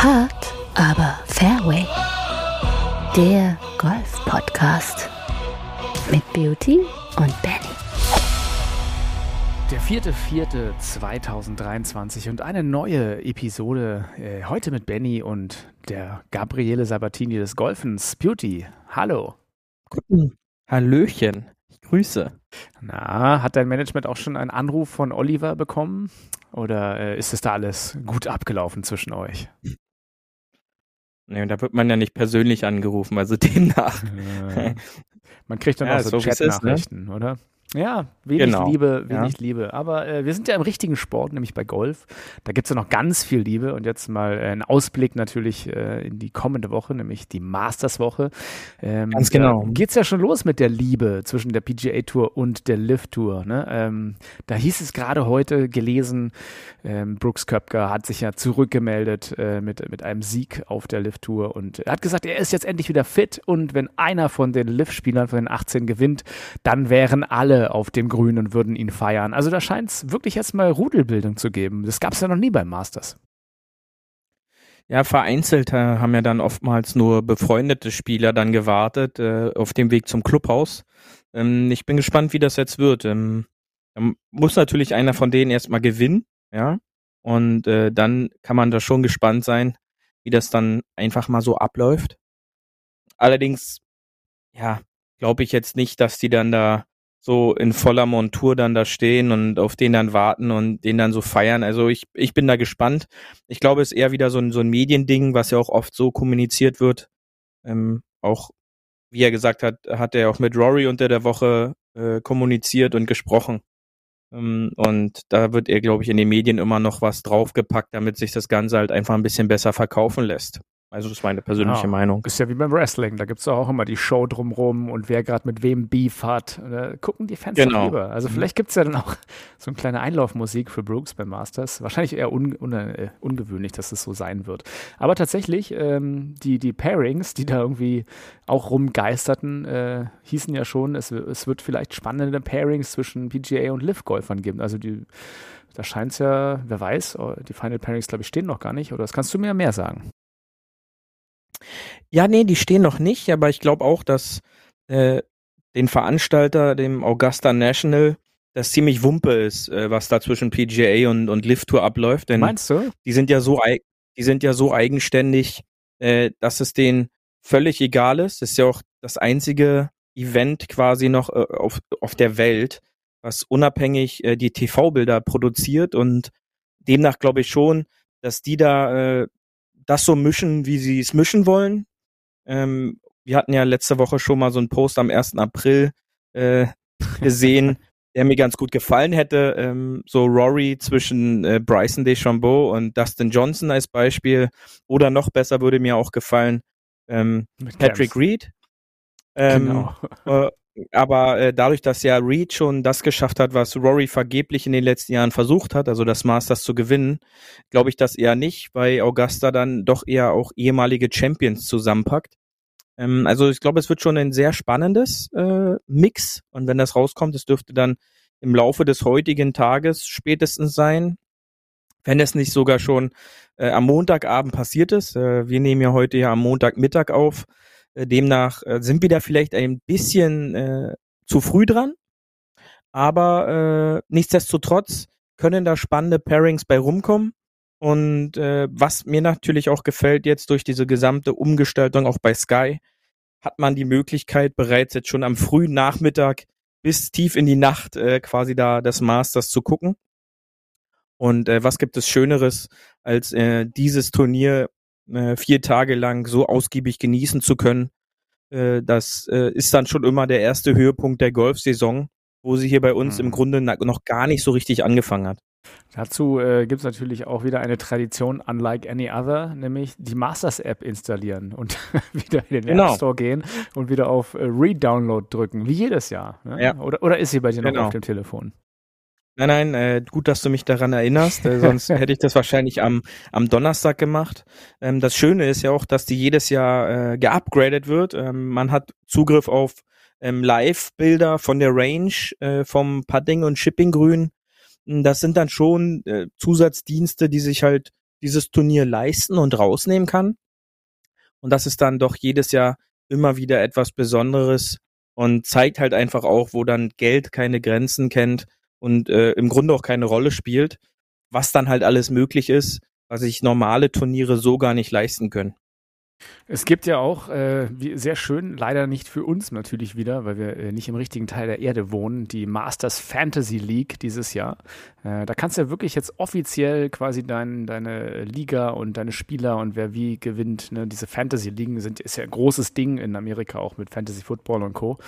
Hard, aber Fairway. Der Golf-Podcast mit Beauty und Benny. Der 4.4.2023 und eine neue Episode äh, heute mit Benny und der Gabriele Sabatini des Golfens. Beauty, hallo. Guten Hallöchen, ich grüße. Na, hat dein Management auch schon einen Anruf von Oliver bekommen? Oder äh, ist es da alles gut abgelaufen zwischen euch? Nee, und da wird man ja nicht persönlich angerufen, also demnach. Man kriegt dann Ja, auch so ne? Chat-Nachrichten, oder? Ja, wenig Genau, Liebe, ja. wenig Liebe. Aber äh, wir sind ja im richtigen Sport, nämlich bei Golf. Da gibt es ja noch ganz viel Liebe. Und jetzt mal äh, ein Ausblick natürlich äh, in die kommende Woche, nämlich die Masters-Woche. Ähm, Ganz genau. Da geht's ja schon los mit der Liebe zwischen der PGA-Tour und der Live-Tour. Ne? Ähm, da hieß es gerade heute gelesen, ähm, Brooks Köpker hat sich ja zurückgemeldet äh, mit, mit einem Sieg auf der Live-Tour und er hat gesagt, er ist jetzt endlich wieder fit und wenn einer von den Liv-Spielern, von den 18 gewinnt, dann wären alle auf dem Grün und würden ihn feiern. Also da scheint es wirklich jetzt mal Rudelbildung zu geben. Das gab es ja noch nie beim Masters. Ja, vereinzelt äh, haben ja dann oftmals nur befreundete Spieler dann gewartet äh, auf dem Weg zum Clubhaus. Ähm, ich bin gespannt, wie das jetzt wird. Ähm, da muss natürlich einer von denen erstmal gewinnen, ja. Und äh, dann kann man da schon gespannt sein, wie das dann einfach mal so abläuft. Allerdings, ja, glaube ich jetzt nicht, dass die dann da so in voller Montur dann da stehen und auf den dann warten und den dann so feiern. Also ich, ich bin da gespannt. Ich glaube, es ist eher wieder so ein, so ein Mediending, was ja auch oft so kommuniziert wird. Ähm, auch, wie er gesagt hat, hat er auch mit Rory unter der Woche äh, kommuniziert und gesprochen. Ähm, und da wird er, glaube ich, in den Medien immer noch was draufgepackt, damit sich das Ganze halt einfach ein bisschen besser verkaufen lässt. Also das ist meine persönliche Ja. Meinung. Ist ja wie beim Wrestling, da gibt es auch immer die Show drumrum und wer gerade mit wem Beef hat. Da gucken die Fans Genau. lieber. Also Mhm. vielleicht gibt es ja dann auch so eine kleine Einlaufmusik für Brooks beim Masters. Wahrscheinlich eher un, un, äh, ungewöhnlich, dass es so sein wird. Aber tatsächlich, ähm, die, die Pairings, die da irgendwie auch rumgeisterten, äh, hießen ja schon, es, es wird vielleicht spannende Pairings zwischen PGA und Liv-Golfern geben. Also die, da scheint es ja, wer weiß, oh, die Final Pairings, glaube ich, stehen noch gar nicht. Oder das kannst du mir mehr sagen. Ja, nee, die stehen noch nicht, aber ich glaube auch, dass äh, den Veranstalter, dem Augusta National, das ziemlich Wumpe ist, äh, was da zwischen PGA und, und Live Tour abläuft. Denn Meinst du? die sind ja so, die sind ja so eigenständig, äh, dass es denen völlig egal ist. Das ist ja auch das einzige Event quasi noch äh, auf, auf der Welt, was unabhängig äh, die TV-Bilder produziert und demnach glaube ich schon, dass die da äh, das so mischen, wie sie es mischen wollen. Ähm, wir hatten ja letzte Woche schon mal so einen Post am 1. April äh, gesehen, der mir ganz gut gefallen hätte. Ähm, so Rory zwischen äh, Bryson DeChambeau und Dustin Johnson als Beispiel. Oder noch besser würde mir auch gefallen ähm, Patrick. Reed. Ähm, Genau. äh, aber äh, dadurch, dass ja Reed schon das geschafft hat, was Rory vergeblich in den letzten Jahren versucht hat, also das Masters zu gewinnen, glaube ich das eher nicht, weil Augusta dann doch eher auch ehemalige Champions zusammenpackt. Ähm, also ich glaube, es wird schon ein sehr spannendes äh, Mix und wenn das rauskommt, es dürfte dann im Laufe des heutigen Tages spätestens sein, wenn es nicht sogar schon äh, am Montagabend passiert ist. Äh, wir nehmen ja heute ja am Montagmittag auf. Äh, demnach äh, sind wir da vielleicht ein bisschen äh, zu früh dran. Aber äh, nichtsdestotrotz können da spannende Pairings bei rumkommen. Und äh, was mir natürlich auch gefällt jetzt durch diese gesamte Umgestaltung auch bei Sky, hat man die Möglichkeit bereits jetzt schon am frühen Nachmittag bis tief in die Nacht äh, quasi da das Masters zu gucken. Und äh, was gibt es Schöneres, als äh, dieses Turnier äh, vier Tage lang so ausgiebig genießen zu können? Äh, das äh, ist dann schon immer der erste Höhepunkt der Golfsaison, wo sie hier bei uns Mhm. im Grunde noch gar nicht so richtig angefangen hat. Dazu äh, gibt es natürlich auch wieder eine Tradition unlike any other, nämlich die Masters-App installieren und wieder in den Genau. App Store gehen und wieder auf äh, Redownload drücken, wie jedes Jahr. Ne? Ja. Oder, oder ist sie bei dir noch Genau. auf dem Telefon? Nein, nein, äh, gut, dass du mich daran erinnerst, äh, sonst hätte ich das wahrscheinlich am, am Donnerstag gemacht. Ähm, das Schöne ist ja auch, dass die jedes Jahr äh, geupgradet wird. Ähm, man hat Zugriff auf ähm, Live-Bilder von der Range, äh, vom Putting und Shipping-Grün. Das sind dann schon äh, Zusatzdienste, die sich halt dieses Turnier leisten und rausnehmen kann. Und das ist dann doch jedes Jahr immer wieder etwas Besonderes und zeigt halt einfach auch, wo dann Geld keine Grenzen kennt und äh, im Grunde auch keine Rolle spielt, was dann halt alles möglich ist, was sich normale Turniere so gar nicht leisten können. Es gibt ja auch, äh, sehr schön, leider nicht für uns natürlich wieder, weil wir äh, nicht im richtigen Teil der Erde wohnen, die Masters Fantasy League dieses Jahr. Äh, da kannst du ja wirklich jetzt offiziell quasi dein, deine Liga und deine Spieler und wer wie gewinnt. Ne? Diese Fantasy Ligen sind, ist ja ein großes Ding in Amerika auch mit Fantasy Football und Co.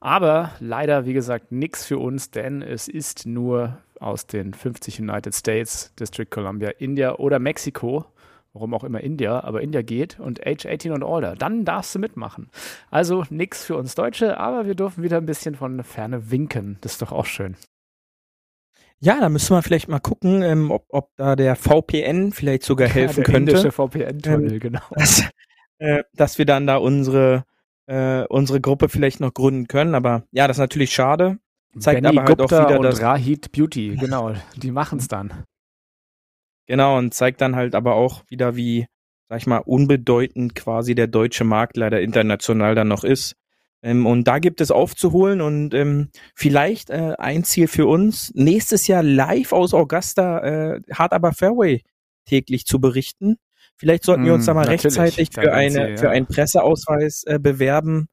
Aber leider, wie gesagt, nichts für uns, denn es ist nur aus den 50 United States, District Columbia, India oder Mexiko warum auch immer India, aber India geht und Age 18 und older, dann darfst du mitmachen. Also nichts für uns Deutsche, aber wir dürfen wieder ein bisschen von Ferne winken. Das ist doch auch schön. Ja, da müssen wir vielleicht mal gucken, ähm, ob, ob da der VPN vielleicht sogar helfen ja, der könnte. Der VPN-Tunnel, ähm, genau. Dass, äh, dass wir dann da unsere, äh, unsere Gruppe vielleicht noch gründen können. Aber ja, das ist natürlich schade. Zeigt Benny aber halt Gupta auch wieder, und Rahid Beauty, genau, die machen es dann. Genau, und zeigt dann halt aber auch wieder, wie, sag ich mal, unbedeutend quasi der deutsche Markt leider international dann noch ist. Ähm, und da gibt es aufzuholen und ähm, vielleicht äh, ein Ziel für uns, nächstes Jahr live aus Augusta äh, Hard Aber Fairway täglich zu berichten. Vielleicht sollten wir uns mm, da mal rechtzeitig für, eine, Ziel, ja. für einen Presseausweis äh, bewerben.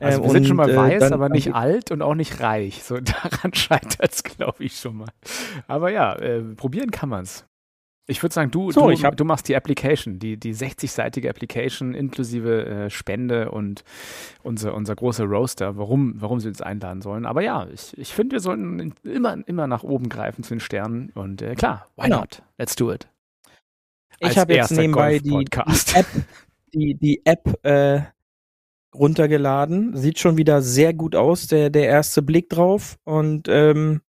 Also wir und, sind schon mal äh, weiß, dann, aber nicht alt und auch nicht reich. So daran scheitert es, glaube ich, schon mal. Aber ja, äh, probieren kann man es. Ich würde sagen, du, so, du, du, machst die Application, die, die 60-seitige Application inklusive äh, Spende und unser, unser großer Roaster, warum, warum sie uns einladen sollen. Aber ja, ich, ich finde, wir sollten immer, immer nach oben greifen zu den Sternen. Und äh, klar, why genau. not? Let's do it. ich habe jetzt nebenbei die, die, App, die, die App äh, runtergeladen. Sieht schon wieder sehr gut aus, der, der erste Blick drauf. Und ähm,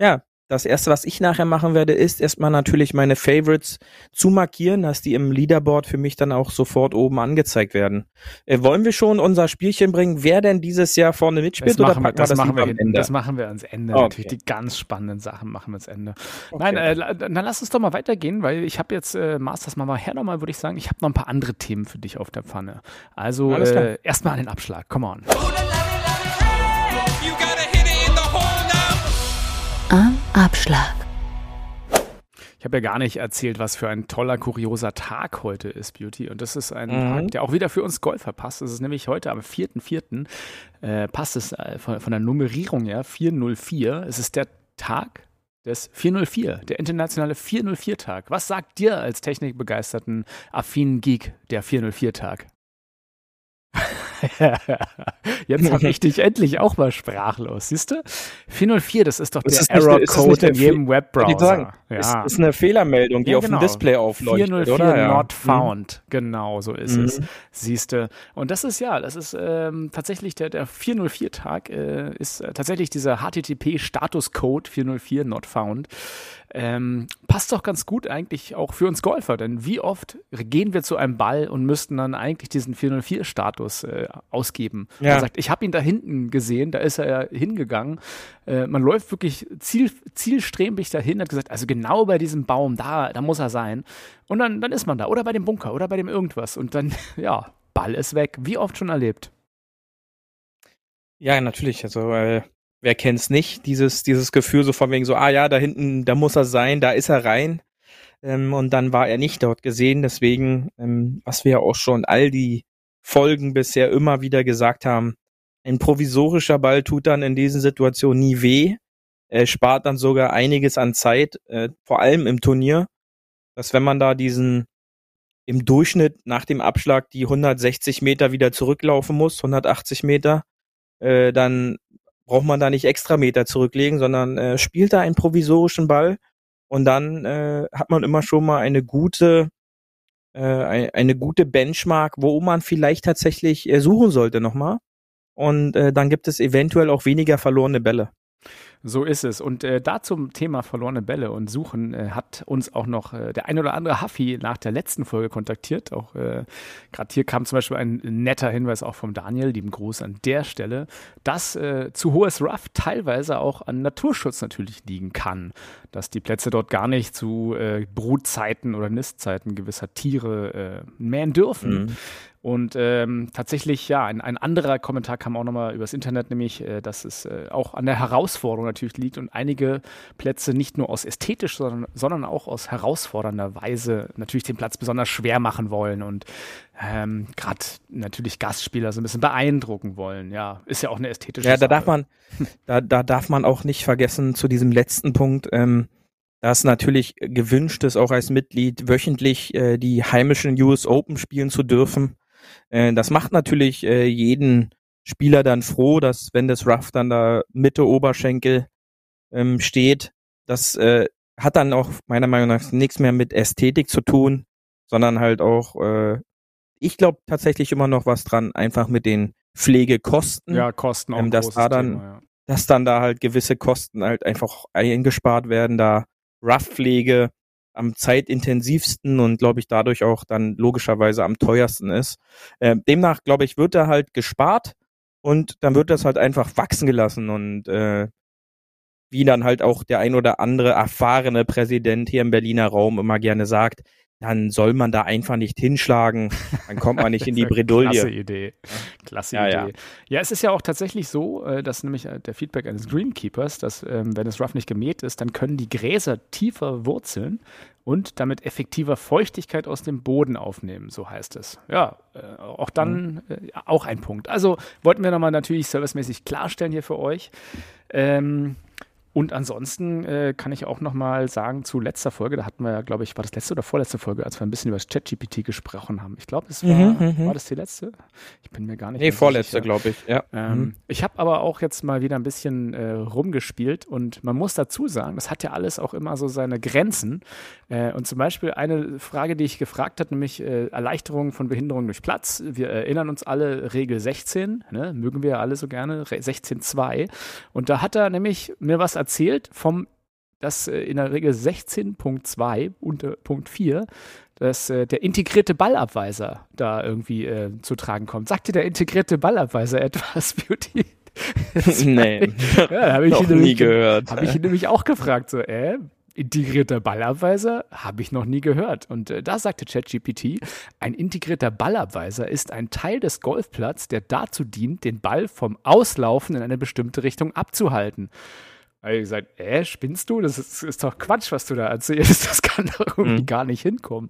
ja, das erste, was ich nachher machen werde, ist erstmal natürlich meine Favorites zu markieren, dass die im Leaderboard für mich dann auch sofort oben angezeigt werden. Äh, wollen wir schon unser Spielchen bringen, wer denn dieses Jahr vorne mitspielt oder packen wir das, das machen wir am Ende? Das machen wir ans Ende. Okay. Natürlich die ganz spannenden Sachen machen wir ans Ende. Okay. Nein, äh, dann lass uns doch mal weitergehen, weil ich habe jetzt äh, Masters mal her nochmal, würde ich sagen, ich habe noch ein paar andere Themen für dich auf der Pfanne. Also äh, erstmal an den Abschlag. Come on. Am Abschlag. Ich habe ja gar nicht erzählt, was für ein toller, kurioser Tag heute ist, Beauty. Und das ist ein mhm. Tag, der auch wieder für uns Golfer passt. Das ist nämlich heute am 4.4. Äh, passt es äh, von, von, der Nummerierung her, 404. Es ist der Tag des 404, der internationale 404-Tag. Was sagt dir als technikbegeisterten, affinen Geek der 404-Tag? Jetzt habe ich dich endlich auch mal sprachlos. Siehst du? 404, das ist doch das der Error-Code in jedem Webbrowser. Ja. Ist, ist eine Fehlermeldung, die ja, genau. auf dem genau. Display aufleuchtet, 404 oder? not. Mhm. found. Mhm. Genau, so ist mhm. es. Siehst du? Und das ist ja, das ist ähm, tatsächlich der, der 404-Tag, äh, ist äh, tatsächlich dieser HTTP-Status-Code 404 not found. Ähm, passt doch ganz gut eigentlich auch für uns Golfer, denn wie oft gehen wir zu einem Ball und müssten dann eigentlich diesen 404-Status äh, ausgeben? Ja. Man sagt, ich habe ihn da hinten gesehen, da ist er hingegangen. Äh, man läuft wirklich ziel, zielstrebig dahin, hat gesagt, also genau bei diesem Baum, da, da muss er sein. Und dann, dann ist man da. Oder bei dem Bunker oder bei dem irgendwas. Und dann, ja, Ball ist weg. Wie oft schon erlebt? Ja, natürlich. Also äh, wer kennt's nicht, dieses, dieses Gefühl so von wegen so, ah ja, da hinten, da muss er sein, da ist er rein. Ähm, und dann war er nicht dort gesehen. Deswegen, ähm, was wir ja auch schon all die Folgen bisher immer wieder gesagt haben, ein provisorischer Ball tut dann in diesen Situationen nie weh. Er spart dann sogar einiges an Zeit, äh, vor allem im Turnier, dass wenn man da diesen im Durchschnitt nach dem Abschlag die 160 Meter wieder zurücklaufen muss, 180 Meter, äh, dann braucht man da nicht extra Meter zurücklegen, sondern äh, spielt da einen provisorischen Ball und dann äh, hat man immer schon mal eine gute äh, eine gute Benchmark, wo man vielleicht tatsächlich äh, suchen sollte nochmal. Und äh, dann gibt es eventuell auch weniger verlorene Bälle. So ist es. Und äh, da zum Thema verlorene Bälle und Suchen äh, hat uns auch noch äh, der ein oder andere Haffi nach der letzten Folge kontaktiert. Auch äh, gerade hier kam zum Beispiel ein netter Hinweis auch vom Daniel, lieben Gruß an der Stelle, dass äh, zu hohes Rough teilweise auch an Naturschutz natürlich liegen kann. Dass die Plätze dort gar nicht zu äh, Brutzeiten oder Nistzeiten gewisser Tiere mähen dürfen. Mhm. Und ähm, tatsächlich, ja, ein, ein anderer Kommentar kam auch nochmal übers Internet, nämlich, äh, dass es äh, auch an der Herausforderung natürlich liegt und einige Plätze nicht nur aus ästhetisch, sondern, sondern auch aus herausfordernder Weise natürlich den Platz besonders schwer machen wollen und ähm, gerade natürlich Gastspieler so ein bisschen beeindrucken wollen. Ja, ist ja auch eine ästhetische Ja, da Sache. darf man, da, da darf man auch nicht vergessen zu diesem letzten Punkt, ähm, dass natürlich gewünscht ist, auch als Mitglied wöchentlich äh, die heimischen US Open spielen zu dürfen. Äh, das macht natürlich äh, jeden Spieler dann froh, dass wenn das Rough dann da Mitte Oberschenkel ähm, steht, das äh, hat dann auch meiner Meinung nach nichts mehr mit Ästhetik zu tun, sondern halt auch, äh, ich glaube tatsächlich immer noch was dran, einfach mit den Pflegekosten. Ja, Kosten auch. Ähm, dass da dann, Thema, ja. dass dann da halt gewisse Kosten halt einfach eingespart werden, da Rough-Pflege am zeitintensivsten und glaube ich dadurch auch dann logischerweise am teuersten ist. Äh, demnach glaube ich, wird da halt gespart und dann wird das halt einfach wachsen gelassen und äh, wie dann halt auch der ein oder andere erfahrene Präsident hier im Berliner Raum immer gerne sagt, dann soll man da einfach nicht hinschlagen, dann kommt man nicht in die Bredouille. Klasse Idee. Klasse ja, Idee. Ja. ja. es ist ja auch tatsächlich so, äh, dass nämlich äh, der Feedback eines Greenkeepers, dass ähm, wenn das Rough nicht gemäht ist, dann können die Gräser tiefer wurzeln und damit effektiver Feuchtigkeit aus dem Boden aufnehmen, so heißt es. Ja, äh, auch dann mhm. auch ein Punkt. Also wollten wir nochmal natürlich servicemäßig klarstellen hier für euch. Ähm, und ansonsten äh, kann ich auch noch mal sagen zu letzter Folge, da hatten wir ja, glaube ich, war das letzte oder vorletzte Folge, als wir ein bisschen über das ChatGPT gesprochen haben. Ich glaube, es war, mhm, mhm, war das die letzte? Ich bin mir gar nicht Nee, vorletzte, glaube ich, ja. Ähm, mhm. Ich habe aber auch jetzt mal wieder ein bisschen äh, rumgespielt und man muss dazu sagen, das hat ja alles auch immer so seine Grenzen. Äh, und zum Beispiel eine Frage, die ich gefragt habe, nämlich äh, Erleichterung von Behinderung durch Platz. Wir erinnern uns alle Regel 16, ne? mögen wir alle so gerne, 16.2. Und da hat er nämlich mir was erzählt vom, dass äh, in der Regel 16.2 unter Punkt 4 dass äh, der integrierte Ballabweiser da irgendwie äh, zu tragen kommt. Sagt dir der integrierte Ballabweiser etwas, Beauty? nee, ja, habe ich noch nie gehört. Habe ich ihn nämlich auch gefragt, so, äh, integrierter Ballabweiser habe ich noch nie gehört. Und äh, da sagte ChatGPT, ein integrierter Ballabweiser ist ein Teil des Golfplatz, der dazu dient, den Ball vom Auslaufen in eine bestimmte Richtung abzuhalten. Habe ich gesagt, äh, spinnst du? Das ist, ist, doch Quatsch, was du da erzählst. Das kann doch irgendwie mhm. gar nicht hinkommen.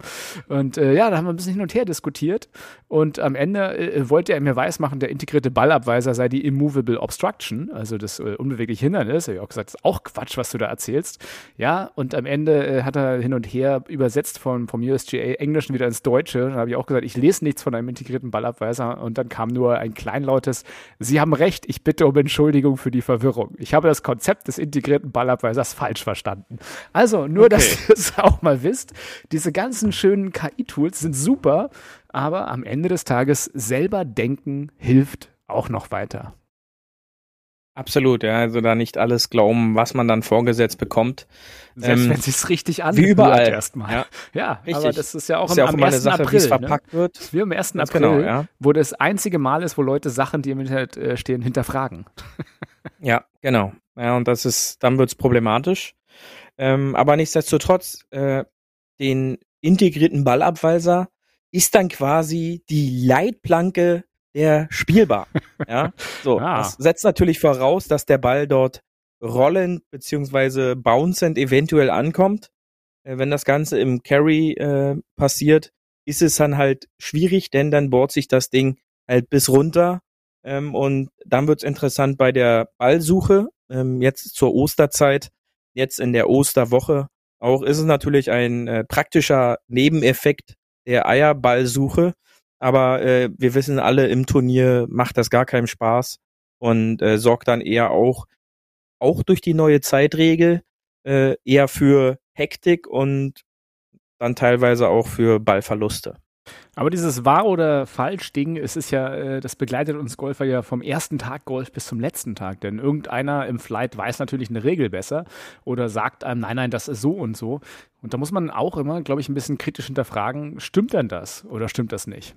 Und äh, ja, da haben wir ein bisschen hin und her diskutiert. Und am Ende äh, wollte er mir weismachen, der integrierte Ballabweiser sei die Immovable Obstruction, also das äh, unbewegliche Hindernis. Da habe ich auch gesagt, das ist auch Quatsch, was du da erzählst. Ja, und am Ende äh, hat er hin und her übersetzt vom, vom USGA Englischen wieder ins Deutsche. Da habe ich auch gesagt, ich lese nichts von einem integrierten Ballabweiser. Und dann kam nur ein kleinlautes, Sie haben recht, ich bitte um Entschuldigung für die Verwirrung. Ich habe das Konzept des integrierten Ballabweisers falsch verstanden. Also, nur, okay. dass ihr es auch mal wisst, diese ganzen schönen KI-Tools sind super, aber am Ende des Tages selber denken hilft auch noch weiter. Absolut, ja, also da nicht alles glauben, was man dann vorgesetzt bekommt. Selbst ähm, wenn es richtig wie überall erstmal. Ja, ja richtig. aber das ist ja auch, ist am, ja auch am 1. Sache, April, ne? verpackt ne? wird. Wie am 1. Ganz April, genau, ja. wo das einzige Mal ist, wo Leute Sachen, die im Internet äh, stehen, hinterfragen. ja, genau. Ja, und das ist, dann wird's problematisch. Ähm, aber nichtsdestotrotz, äh, den integrierten Ballabweiser ist dann quasi die Leitplanke der Spielbar. ja, so. Ah. Das setzt natürlich voraus, dass der Ball dort rollend beziehungsweise bouncend eventuell ankommt. Äh, wenn das Ganze im Carry äh, passiert, ist es dann halt schwierig, denn dann bohrt sich das Ding halt bis runter. Ähm, und dann wird's interessant bei der Ballsuche ähm, jetzt zur Osterzeit, jetzt in der Osterwoche. Auch ist es natürlich ein äh, praktischer Nebeneffekt der Eierballsuche. Aber äh, wir wissen alle, im Turnier macht das gar keinen Spaß und äh, sorgt dann eher auch, auch durch die neue Zeitregel, äh, eher für Hektik und dann teilweise auch für Ballverluste. Aber dieses wahr oder falsch Ding, es ist ja, äh, das begleitet uns Golfer ja vom ersten Tag Golf bis zum letzten Tag. Denn irgendeiner im Flight weiß natürlich eine Regel besser oder sagt einem, nein, nein, das ist so und so. Und da muss man auch immer, glaube ich, ein bisschen kritisch hinterfragen, stimmt denn das oder stimmt das nicht?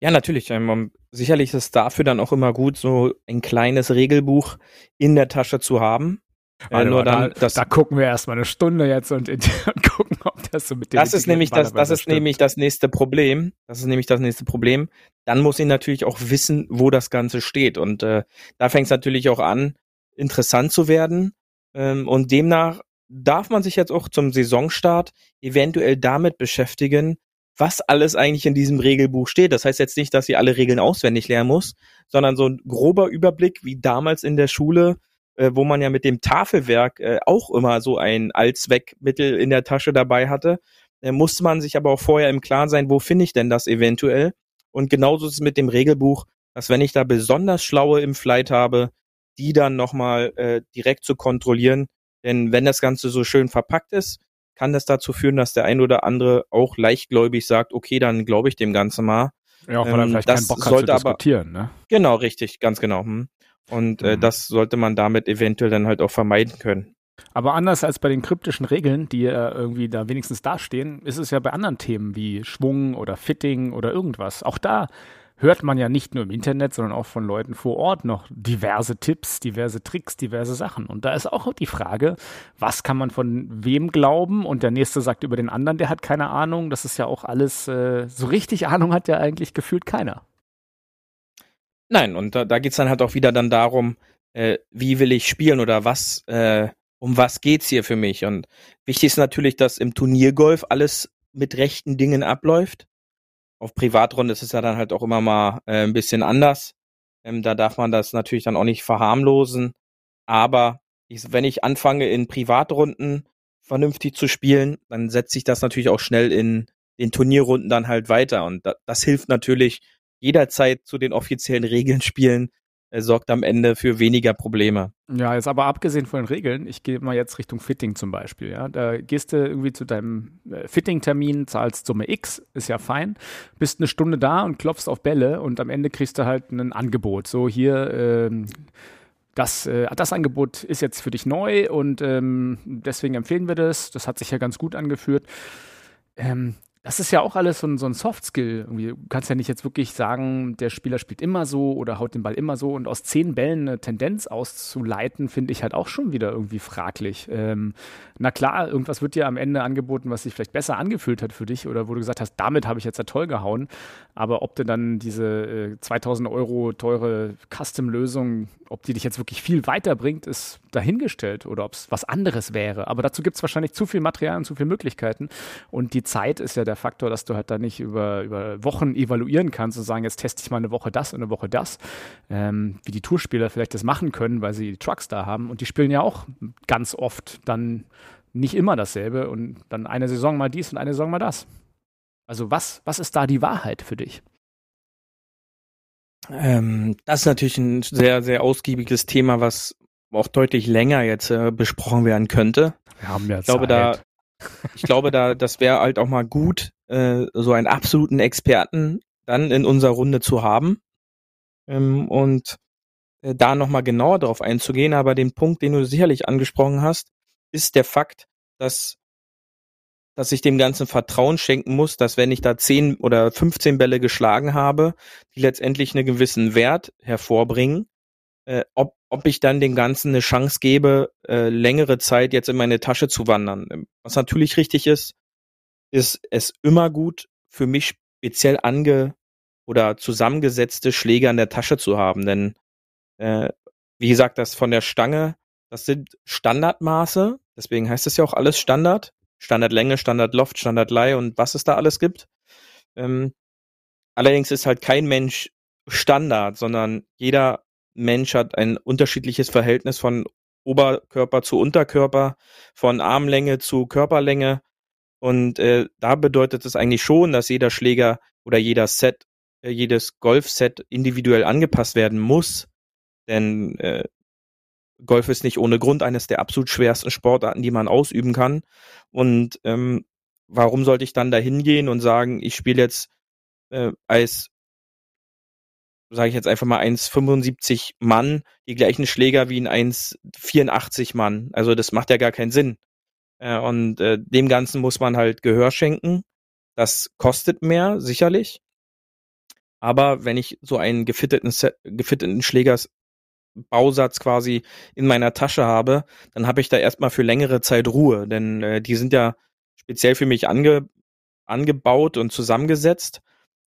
Ja, natürlich. Ähm, sicherlich ist es dafür dann auch immer gut, so ein kleines Regelbuch in der Tasche zu haben, äh, nur dann, da, da, gucken wir erstmal eine Stunde jetzt und, und, gucken, ob das so mit dem. Das ist nämlich das, das ist nämlich das nächste Problem. Das ist nämlich das nächste Problem. Dann muss ich natürlich auch wissen, wo das Ganze steht. Und äh, da fängt es natürlich auch an, interessant zu werden. Ähm, und demnach darf man sich jetzt auch zum Saisonstart eventuell damit beschäftigen, was alles eigentlich in diesem Regelbuch steht. Das heißt jetzt nicht, dass sie alle Regeln auswendig lernen muss, sondern so ein grober Überblick, wie damals in der Schule äh, wo man ja mit dem Tafelwerk äh, auch immer so ein Allzweckmittel in der Tasche dabei hatte, äh, musste man sich aber auch vorher im Klaren sein, wo finde ich denn das eventuell? Und genauso ist es mit dem Regelbuch, dass wenn ich da besonders schlaue im Flight habe, die dann nochmal äh, direkt zu kontrollieren. Denn wenn das Ganze so schön verpackt ist, kann das dazu führen, dass der ein oder andere auch leichtgläubig sagt, okay, dann glaube ich dem Ganzen mal. Ja, auch weil er ähm, vielleicht keinen Bock hat zu diskutieren, aber, ne? Genau, richtig, ganz genau. Hm. Und äh, mhm. das sollte man damit eventuell dann halt auch vermeiden können. Aber anders als bei den kryptischen Regeln, die äh, irgendwie da wenigstens dastehen, ist es ja bei anderen Themen wie Schwung oder Fitting oder irgendwas. Auch da hört man ja nicht nur im Internet, sondern auch von Leuten vor Ort noch diverse Tipps, diverse Tricks, diverse Sachen. Und da ist auch die Frage, was kann man von wem glauben? Und der nächste sagt über den anderen, der hat keine Ahnung. Das ist ja auch alles, äh, so richtig Ahnung hat ja eigentlich gefühlt keiner. Nein, und da, da geht's dann halt auch wieder dann darum, äh, wie will ich spielen oder was, äh, um was geht's hier für mich? Und wichtig ist natürlich, dass im Turniergolf alles mit rechten Dingen abläuft. Auf Privatrunde ist es ja dann halt auch immer mal äh, ein bisschen anders. Ähm, da darf man das natürlich dann auch nicht verharmlosen. Aber ich, wenn ich anfange, in Privatrunden vernünftig zu spielen, dann setzt sich das natürlich auch schnell in den Turnierrunden dann halt weiter. Und da, das hilft natürlich jederzeit zu den offiziellen Regeln spielen, äh, sorgt am Ende für weniger Probleme. Ja, jetzt aber abgesehen von den Regeln, ich gehe mal jetzt Richtung Fitting zum Beispiel. Ja, da gehst du irgendwie zu deinem äh, Fitting-Termin, zahlst Summe X, ist ja fein, bist eine Stunde da und klopfst auf Bälle und am Ende kriegst du halt ein Angebot. So hier. Ähm, das, äh, das Angebot ist jetzt für dich neu und ähm, deswegen empfehlen wir das. Das hat sich ja ganz gut angeführt. Ähm, das ist ja auch alles so ein, so ein Soft-Skill. Du kannst ja nicht jetzt wirklich sagen, der Spieler spielt immer so oder haut den Ball immer so. Und aus zehn Bällen eine Tendenz auszuleiten, finde ich halt auch schon wieder irgendwie fraglich. Ähm, na klar, irgendwas wird dir am Ende angeboten, was sich vielleicht besser angefühlt hat für dich oder wo du gesagt hast, damit habe ich jetzt ja toll gehauen. Aber ob du dann diese äh, 2000 Euro teure Custom-Lösung, ob die dich jetzt wirklich viel weiterbringt, ist dahingestellt oder ob es was anderes wäre. Aber dazu gibt es wahrscheinlich zu viel Material und zu viele Möglichkeiten. Und die Zeit ist ja der Faktor, dass du halt da nicht über, über Wochen evaluieren kannst und sagen, jetzt teste ich mal eine Woche das und eine Woche das, ähm, wie die Tourspieler vielleicht das machen können, weil sie die Trucks da haben. Und die spielen ja auch ganz oft dann nicht immer dasselbe und dann eine Saison mal dies und eine Saison mal das. Also was, was ist da die Wahrheit für dich? Ähm, das ist natürlich ein sehr, sehr ausgiebiges Thema, was auch deutlich länger jetzt äh, besprochen werden könnte. Wir haben ja ich glaube, da, ich glaube, da, das wäre halt auch mal gut, äh, so einen absoluten Experten dann in unserer Runde zu haben ähm, und äh, da nochmal genauer darauf einzugehen. Aber den Punkt, den du sicherlich angesprochen hast, ist der Fakt, dass dass ich dem Ganzen Vertrauen schenken muss, dass wenn ich da 10 oder 15 Bälle geschlagen habe, die letztendlich einen gewissen Wert hervorbringen, äh, ob, ob ich dann dem Ganzen eine Chance gebe, äh, längere Zeit jetzt in meine Tasche zu wandern. Ähm, was natürlich richtig ist, ist es immer gut für mich speziell ange oder zusammengesetzte Schläge an der Tasche zu haben, denn äh, wie gesagt, das von der Stange, das sind Standardmaße, deswegen heißt es ja auch alles Standard, Standardlänge, Standardloft, Standardlei und was es da alles gibt. Ähm, allerdings ist halt kein Mensch Standard, sondern jeder Mensch hat ein unterschiedliches Verhältnis von Oberkörper zu Unterkörper, von Armlänge zu Körperlänge. Und äh, da bedeutet es eigentlich schon, dass jeder Schläger oder jeder Set, äh, jedes Golfset individuell angepasst werden muss. Denn äh, Golf ist nicht ohne Grund eines der absolut schwersten Sportarten, die man ausüben kann. Und ähm, warum sollte ich dann da hingehen und sagen, ich spiele jetzt äh, als sage ich jetzt einfach mal 1,75 Mann die gleichen Schläger wie ein 1,84 Mann. Also das macht ja gar keinen Sinn. Äh, und äh, dem Ganzen muss man halt Gehör schenken. Das kostet mehr, sicherlich. Aber wenn ich so einen gefitteten, gefitteten Schlägersbausatz quasi in meiner Tasche habe, dann habe ich da erstmal für längere Zeit Ruhe. Denn äh, die sind ja speziell für mich ange, angebaut und zusammengesetzt.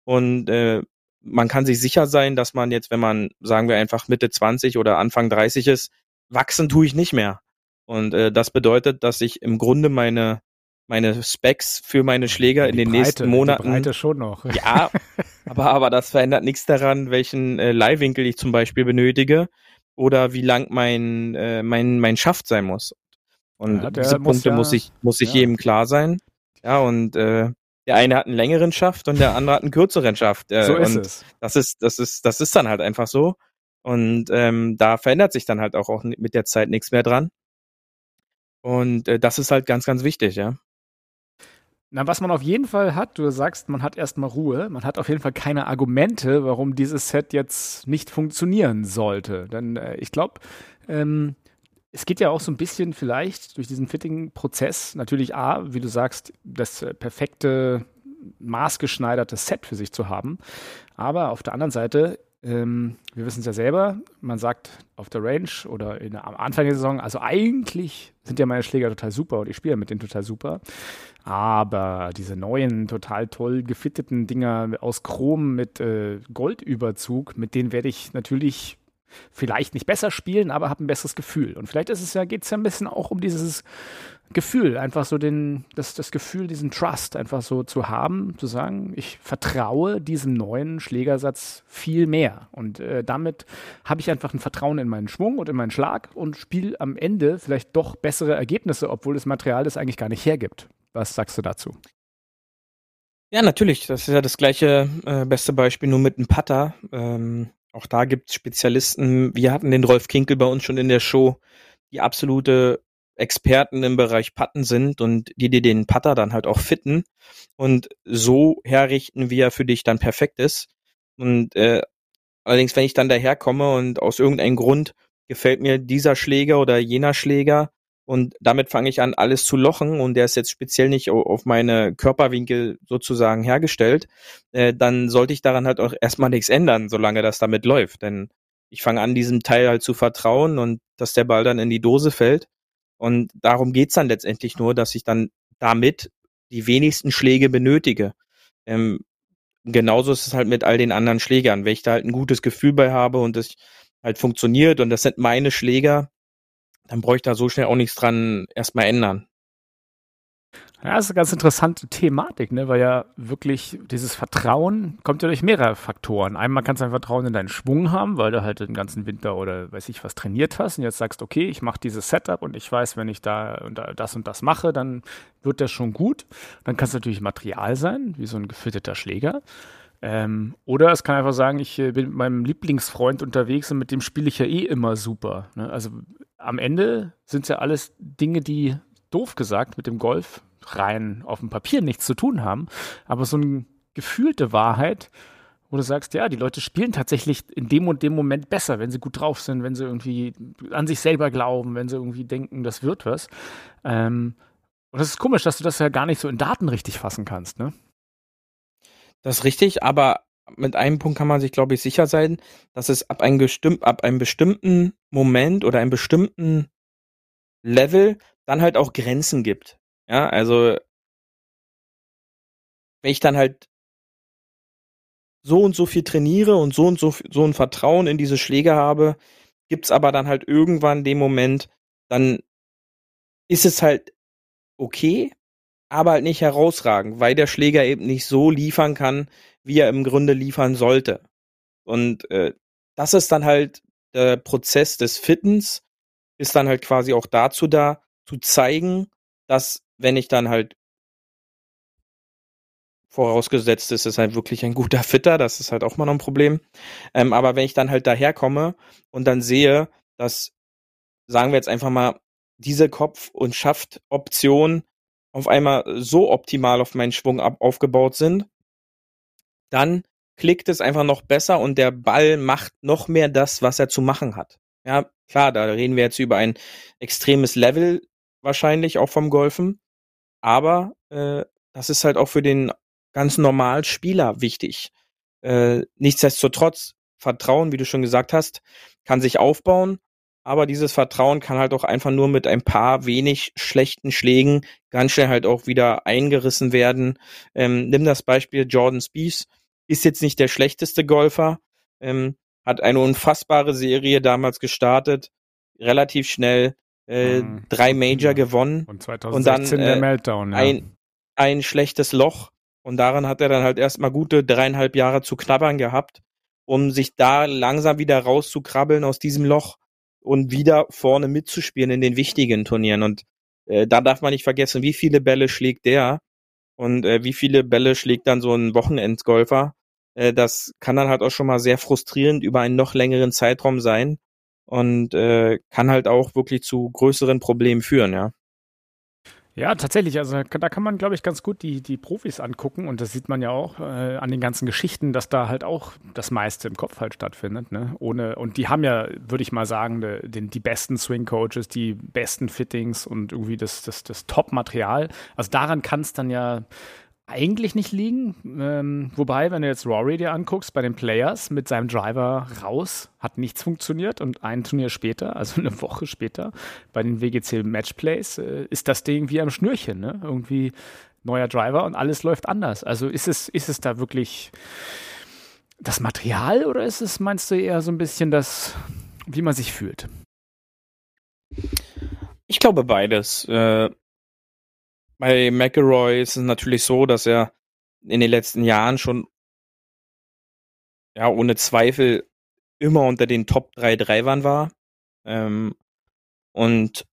Und äh, man kann sich sicher sein, dass man jetzt, wenn man, sagen wir einfach Mitte 20 oder Anfang 30 ist, wachsen tue ich nicht mehr. Und äh, das bedeutet, dass ich im Grunde meine meine Specs für meine Schläger die in den Breite, nächsten Monaten. Die Breite schon noch. Ja, aber, aber das verändert nichts daran, welchen äh, Leihwinkel ich zum Beispiel benötige oder wie lang mein, äh, mein, mein Schaft sein muss. Und ja, diese muss Punkte ja, muss ich, muss ich ja. jedem klar sein. Ja, und äh, der eine hat einen längeren Schaft und der andere hat einen kürzeren Schaft. Äh, so ist und es. Das ist, das ist, das ist dann halt einfach so. Und ähm, da verändert sich dann halt auch, auch mit der Zeit nichts mehr dran. Und äh, das ist halt ganz, ganz wichtig, ja. Na, was man auf jeden Fall hat, du sagst, man hat erstmal Ruhe, man hat auf jeden Fall keine Argumente, warum dieses Set jetzt nicht funktionieren sollte. Denn äh, ich glaube, ähm, es geht ja auch so ein bisschen vielleicht durch diesen Fitting-Prozess natürlich A, wie du sagst, das äh, perfekte, maßgeschneiderte Set für sich zu haben. Aber auf der anderen Seite ähm, wir wissen es ja selber, man sagt auf der Range oder in, am Anfang der Saison, also eigentlich sind ja meine Schläger total super und ich spiele mit denen total super. Aber diese neuen, total toll gefitteten Dinger aus Chrom mit äh, Goldüberzug, mit denen werde ich natürlich vielleicht nicht besser spielen, aber habe ein besseres Gefühl. Und vielleicht ist es ja, geht es ja ein bisschen auch um dieses Gefühl, einfach so den, das, das Gefühl, diesen Trust einfach so zu haben, zu sagen, ich vertraue diesem neuen Schlägersatz viel mehr. Und äh, damit habe ich einfach ein Vertrauen in meinen Schwung und in meinen Schlag und spiele am Ende vielleicht doch bessere Ergebnisse, obwohl das Material das eigentlich gar nicht hergibt. Was sagst du dazu? Ja, natürlich. Das ist ja das gleiche äh, beste Beispiel, nur mit einem Putter. Ähm, auch da gibt es Spezialisten. Wir hatten den Rolf Kinkel bei uns schon in der Show, die absolute Experten im Bereich Putten sind und die dir den Putter dann halt auch fitten und so herrichten, wie er für dich dann perfekt ist. Und äh, allerdings, wenn ich dann daherkomme und aus irgendeinem Grund gefällt mir dieser Schläger oder jener Schläger und damit fange ich an, alles zu lochen und der ist jetzt speziell nicht auf meine Körperwinkel sozusagen hergestellt, äh, dann sollte ich daran halt auch erstmal nichts ändern, solange das damit läuft. Denn ich fange an, diesem Teil halt zu vertrauen und dass der Ball dann in die Dose fällt. Und darum geht's dann letztendlich nur, dass ich dann damit die wenigsten Schläge benötige. Ähm, genauso ist es halt mit all den anderen Schlägern. Wenn ich da halt ein gutes Gefühl bei habe und das halt funktioniert und das sind meine Schläger, dann brauche ich da so schnell auch nichts dran erstmal ändern. Ja, das ist eine ganz interessante Thematik, ne? weil ja wirklich dieses Vertrauen kommt ja durch mehrere Faktoren. Einmal kannst du ein Vertrauen in deinen Schwung haben, weil du halt den ganzen Winter oder weiß ich was trainiert hast und jetzt sagst, okay, ich mache dieses Setup und ich weiß, wenn ich da das und das mache, dann wird das schon gut. Dann kann es natürlich Material sein, wie so ein gefitteter Schläger. Ähm, oder es kann einfach sagen, ich äh, bin mit meinem Lieblingsfreund unterwegs und mit dem spiele ich ja eh immer super. Ne? Also am Ende sind es ja alles Dinge, die doof gesagt mit dem Golf rein auf dem Papier nichts zu tun haben, aber so eine gefühlte Wahrheit, wo du sagst, ja, die Leute spielen tatsächlich in dem und dem Moment besser, wenn sie gut drauf sind, wenn sie irgendwie an sich selber glauben, wenn sie irgendwie denken, das wird was. Ähm, und das ist komisch, dass du das ja gar nicht so in Daten richtig fassen kannst, ne? Das ist richtig, aber mit einem Punkt kann man sich, glaube ich, sicher sein, dass es ab einem, ab einem bestimmten Moment oder einem bestimmten Level dann halt auch Grenzen gibt. Ja, also wenn ich dann halt so und so viel trainiere und so und so so ein Vertrauen in diese Schläge habe, gibt's aber dann halt irgendwann den Moment, dann ist es halt okay, aber halt nicht herausragend, weil der Schläger eben nicht so liefern kann, wie er im Grunde liefern sollte. Und äh, das ist dann halt der Prozess des Fittens, ist dann halt quasi auch dazu da, zu zeigen, dass wenn ich dann halt vorausgesetzt ist, ist halt wirklich ein guter Fitter, das ist halt auch mal noch ein Problem. Ähm, aber wenn ich dann halt daherkomme und dann sehe, dass, sagen wir jetzt einfach mal, diese Kopf- und Schaft-Option auf einmal so optimal auf meinen Schwung ab aufgebaut sind, dann klickt es einfach noch besser und der Ball macht noch mehr das, was er zu machen hat. Ja, klar, da reden wir jetzt über ein extremes Level wahrscheinlich auch vom Golfen, aber äh, das ist halt auch für den ganz normalen Spieler wichtig. Äh, nichtsdestotrotz, Vertrauen, wie du schon gesagt hast, kann sich aufbauen, aber dieses Vertrauen kann halt auch einfach nur mit ein paar wenig schlechten Schlägen ganz schnell halt auch wieder eingerissen werden. Ähm, nimm das Beispiel Jordan Spieth, ist jetzt nicht der schlechteste Golfer, ähm, hat eine unfassbare Serie damals gestartet, relativ schnell äh, mhm. drei Major gewonnen und 2016 und dann, äh, der Meltdown. Ja. Ein, ein schlechtes Loch und daran hat er dann halt erstmal gute dreieinhalb Jahre zu knabbern gehabt, um sich da langsam wieder rauszukrabbeln aus diesem Loch und wieder vorne mitzuspielen in den wichtigen Turnieren. Und äh, da darf man nicht vergessen, wie viele Bälle schlägt der und äh, wie viele Bälle schlägt dann so ein Wochenendgolfer. Äh, das kann dann halt auch schon mal sehr frustrierend über einen noch längeren Zeitraum sein und äh, kann halt auch wirklich zu größeren Problemen führen, ja. Ja, tatsächlich. Also da kann man, glaube ich, ganz gut die, die Profis angucken und das sieht man ja auch äh, an den ganzen Geschichten, dass da halt auch das meiste im Kopf halt stattfindet. Ne? Ohne, und die haben ja, würde ich mal sagen, de, den, die besten Swing-Coaches, die besten Fittings und irgendwie das, das, das Top-Material. Also daran kann es dann ja eigentlich nicht liegen. Ähm, wobei, wenn du jetzt Rory dir anguckst, bei den Players mit seinem Driver raus, hat nichts funktioniert und ein Turnier später, also eine Woche später, bei den WGC Matchplays, äh, ist das Ding wie am Schnürchen. Ne? Irgendwie neuer Driver und alles läuft anders. Also ist es, ist es da wirklich das Material oder ist es, meinst du, eher so ein bisschen das, wie man sich fühlt? Ich glaube beides. Äh, bei McElroy ist es natürlich so, dass er in den letzten Jahren schon ja ohne Zweifel immer unter den Top 3 Drivern war. Ähm, und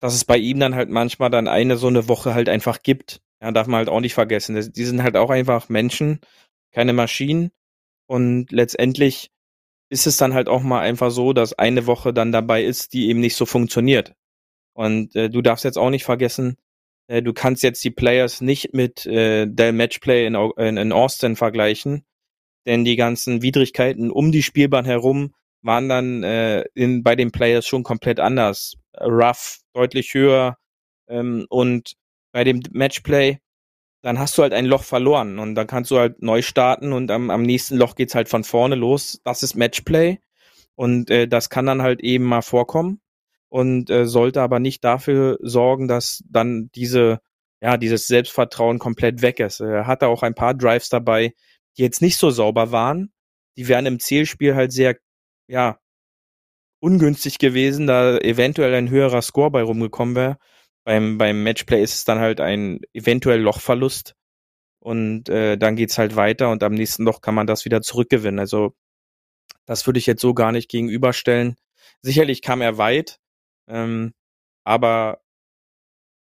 dass es bei ihm dann halt manchmal dann eine so eine Woche halt einfach gibt. Ja, darf man halt auch nicht vergessen. Die sind halt auch einfach Menschen, keine Maschinen. Und letztendlich ist es dann halt auch mal einfach so, dass eine Woche dann dabei ist, die eben nicht so funktioniert. Und äh, du darfst jetzt auch nicht vergessen, äh, du kannst jetzt die Players nicht mit äh, der Matchplay in, in, in Austin vergleichen, denn die ganzen Widrigkeiten um die Spielbahn herum waren dann äh, in, bei den Players schon komplett anders. Rough, deutlich höher ähm, und bei dem Matchplay, dann hast du halt ein Loch verloren und dann kannst du halt neu starten und am, am nächsten Loch geht's halt von vorne los. Das ist Matchplay und äh, das kann dann halt eben mal vorkommen und äh, sollte aber nicht dafür sorgen, dass dann diese, ja, dieses Selbstvertrauen komplett weg ist. Er hatte auch ein paar Drives dabei, die jetzt nicht so sauber waren. Die wären im Zielspiel halt sehr, ja, ungünstig gewesen, da eventuell ein höherer Score bei rumgekommen wäre. Beim, beim Matchplay ist es dann halt ein eventuell Lochverlust. Und äh, dann geht's halt weiter und am nächsten Loch kann man das wieder zurückgewinnen. Also das würde ich jetzt so gar nicht gegenüberstellen. Sicherlich kam er weit, ähm, aber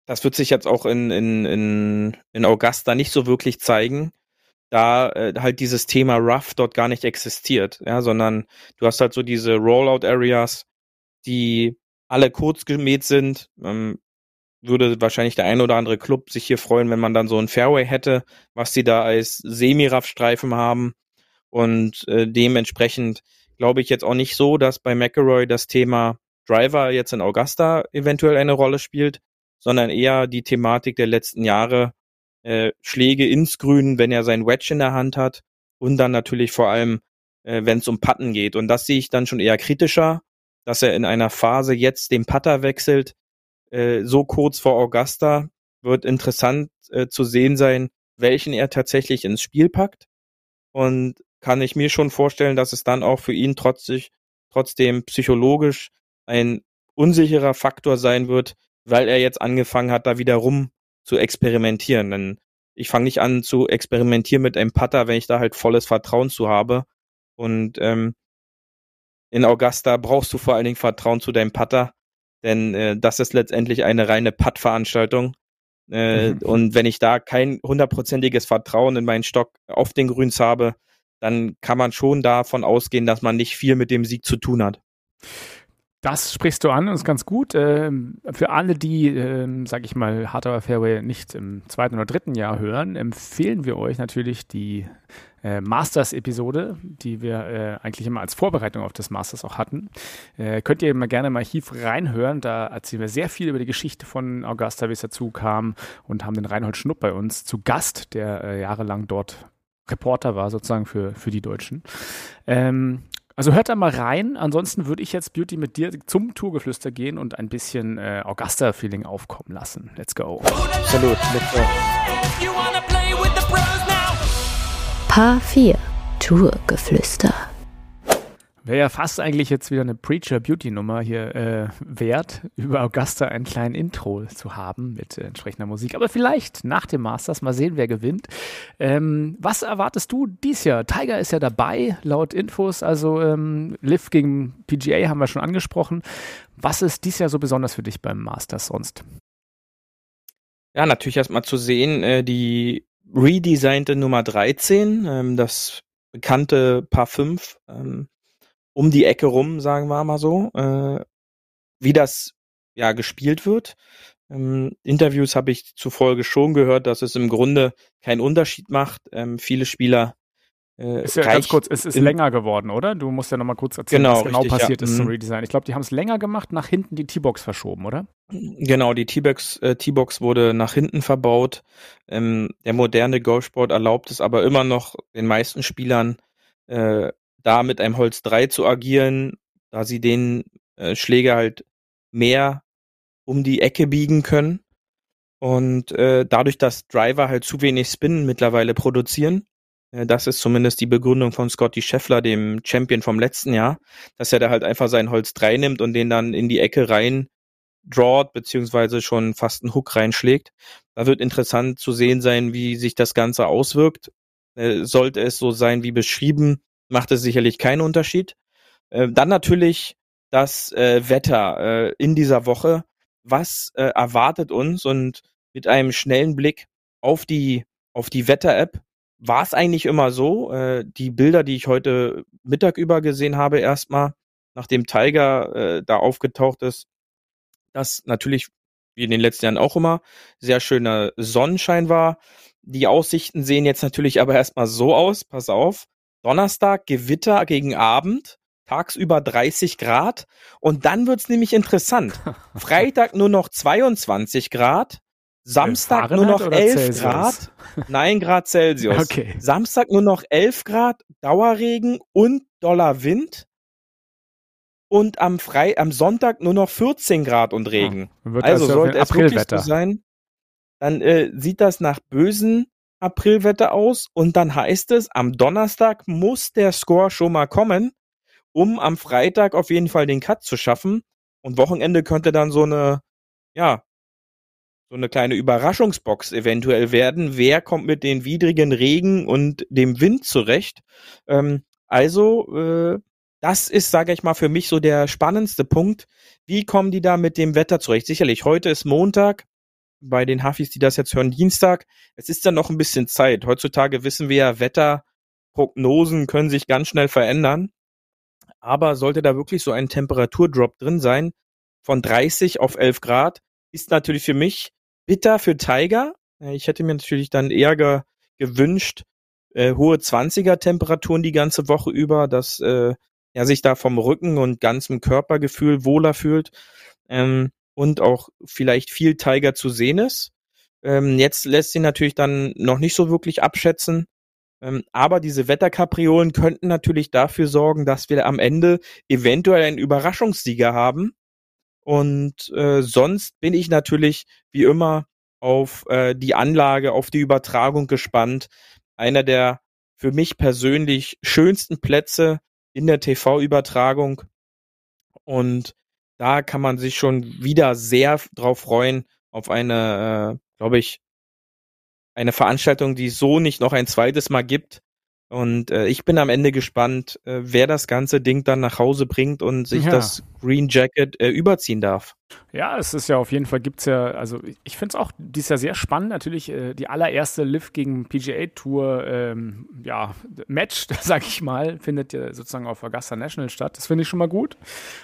das wird sich jetzt auch in, in, in, in Augusta nicht so wirklich zeigen, da äh, halt dieses Thema Rough dort gar nicht existiert, ja, sondern du hast halt so diese Rollout-Areas, die alle kurz gemäht sind. Ähm, würde wahrscheinlich der ein oder andere Club sich hier freuen, wenn man dann so ein Fairway hätte, was sie da als Semi-Raff-Streifen haben. Und äh, dementsprechend glaube ich jetzt auch nicht so, dass bei McElroy das Thema Driver jetzt in Augusta eventuell eine Rolle spielt, sondern eher die Thematik der letzten Jahre, äh, Schläge ins Grün, wenn er sein Wedge in der Hand hat und dann natürlich vor allem, äh, wenn es um Putten geht. Und das sehe ich dann schon eher kritischer, dass er in einer Phase jetzt den Putter wechselt, äh, so kurz vor Augusta, wird interessant äh, zu sehen sein, welchen er tatsächlich ins Spiel packt. Und kann ich mir schon vorstellen, dass es dann auch für ihn trotzdem, trotzdem psychologisch ein unsicherer Faktor sein wird, weil er jetzt angefangen hat, da wieder rum zu experimentieren. Denn ich fange nicht an zu experimentieren mit einem Putter, wenn ich da halt volles Vertrauen zu habe. Und ähm, in Augusta brauchst du vor allen Dingen Vertrauen zu deinem Putter, denn äh, das ist letztendlich eine reine Putt-Veranstaltung. Äh, mhm. Und wenn ich da kein hundertprozentiges Vertrauen in meinen Stock auf den Grüns habe, dann kann man schon davon ausgehen, dass man nicht viel mit dem Sieg zu tun hat Das sprichst du an und ist ganz gut. Ähm, für alle, die, ähm, sag ich mal, Hard Aber Fairway nicht im zweiten oder dritten Jahr hören, empfehlen wir euch natürlich die äh, Masters-Episode, die wir äh, eigentlich immer als Vorbereitung auf das Masters auch hatten. Äh, könnt ihr mal gerne mal hier reinhören. Da erzählen wir sehr viel über die Geschichte von Augusta, wie es dazu kam und haben den Reinhold Schnupp bei uns zu Gast, der äh, jahrelang dort Reporter war, sozusagen für, für die Deutschen. Ähm, also hört da mal rein. Ansonsten würde ich jetzt Beauty mit dir zum Tourgeflüster gehen und ein bisschen äh, Augusta-Feeling aufkommen lassen. Let's go. Absolut. Let's go. Paar 4 Tourgeflüster. Wäre ja fast eigentlich jetzt wieder eine Preacher-Beauty-Nummer hier äh, wert, über Augusta ein kleines Intro zu haben mit äh, entsprechender Musik. Aber vielleicht nach dem Masters mal sehen, wer gewinnt. Ähm, was erwartest du dies Jahr? Tiger ist ja dabei, laut Infos. Also ähm, Liv gegen PGA haben wir schon angesprochen. Was ist dies Jahr so besonders für dich beim Masters sonst? Ja, natürlich erstmal zu sehen, äh, die redesignte Nummer 13, ähm, das bekannte Paar 5, ähm, um die Ecke rum, sagen wir mal so, äh, wie das ja gespielt wird. Ähm, Interviews habe ich zufolge schon gehört, dass es im Grunde keinen Unterschied macht. Ähm, viele Spieler äh, ist ja ganz kurz, es ist länger geworden, oder? Du musst ja nochmal kurz erzählen, genau, was genau richtig, passiert ja. ist zum Mhm. Redesign. Ich glaube, die haben es länger gemacht, nach hinten die T-Box verschoben, oder? Genau, die T-Box äh, T-Box wurde nach hinten verbaut. Ähm, der moderne Golfsport erlaubt es aber immer noch den meisten Spielern äh, da mit einem Holz 3 zu agieren, da sie den äh, Schläger halt mehr um die Ecke biegen können. Und äh, dadurch, dass Driver halt zu wenig Spin mittlerweile produzieren, äh, das ist zumindest die Begründung von Scotty Scheffler, dem Champion vom letzten Jahr, dass er da halt einfach sein Holz 3 nimmt und den dann in die Ecke rein drawt, beziehungsweise schon fast einen Hook reinschlägt. Da wird interessant zu sehen sein, wie sich das Ganze auswirkt. Äh, sollte es so sein wie beschrieben, macht es sicherlich keinen Unterschied. Äh, dann natürlich das äh, Wetter äh, in dieser Woche. Was äh, erwartet uns? Und mit einem schnellen Blick auf die, auf die Wetter-App war es eigentlich immer so. Äh, die Bilder, die ich heute Mittag über gesehen habe, erstmal, nachdem Tiger äh, da aufgetaucht ist, dass natürlich wie in den letzten Jahren auch immer sehr schöner Sonnenschein war. Die Aussichten sehen jetzt natürlich aber erstmal so aus, pass auf. Donnerstag Gewitter gegen Abend, tagsüber 30 Grad und dann wird's nämlich interessant. Freitag nur noch 22 Grad, Samstag nur noch oder 11 Celsius? Grad, nein Grad Celsius. Okay. Samstag nur noch 11 Grad, Dauerregen und doller Wind. Und am Frei am Sonntag nur noch 14 Grad und Regen. Wird Also ja sollte es wirklich Aprilwetter. so sein, dann äh, sieht das nach bösen Aprilwetter aus und dann heißt es, am Donnerstag muss der Score schon mal kommen, um am Freitag auf jeden Fall den Cut zu schaffen. Und Wochenende könnte dann so eine, ja, so eine kleine Überraschungsbox eventuell werden. Wer kommt mit den widrigen Regen und dem Wind zurecht? Ähm, also, äh, das ist, sage ich mal, für mich so der spannendste Punkt. Wie kommen die da mit dem Wetter zurecht? Sicherlich, heute ist Montag. Bei den Hafis, die das jetzt hören, Dienstag. Es ist dann noch ein bisschen Zeit. Heutzutage wissen wir ja, Wetterprognosen können sich ganz schnell verändern. Aber sollte da wirklich so ein Temperaturdrop drin sein, von 30 auf 11 Grad, ist natürlich für mich bitter für Tiger. Ich hätte mir natürlich dann eher ge gewünscht, äh, hohe 20er Temperaturen die ganze Woche über, dass äh, er sich da vom Rücken und ganzem Körpergefühl wohler fühlt ähm, und auch vielleicht viel Tiger zu sehen ist. Ähm, jetzt lässt sich natürlich dann noch nicht so wirklich abschätzen. Ähm, aber diese Wetterkapriolen könnten natürlich dafür sorgen, dass wir am Ende eventuell einen Überraschungssieger haben. Und äh, sonst bin ich natürlich wie immer auf äh, die Anlage, auf die Übertragung gespannt. Einer der für mich persönlich schönsten Plätze in der TV-Übertragung. Und da kann man sich schon wieder sehr drauf freuen, auf eine, äh, glaube ich, eine Veranstaltung, die es so nicht noch ein zweites Mal gibt. Und äh, ich bin am Ende gespannt, äh, wer das ganze Ding dann nach Hause bringt und sich ja. das Green Jacket äh, überziehen darf. Ja, es ist ja auf jeden Fall gibt's ja, also ich finde es auch dies Jahr sehr spannend. Natürlich äh, die allererste Lift gegen PGA Tour ähm, ja, Match, sag ich mal, findet ja sozusagen auf Augusta National statt. Das finde ich schon mal gut.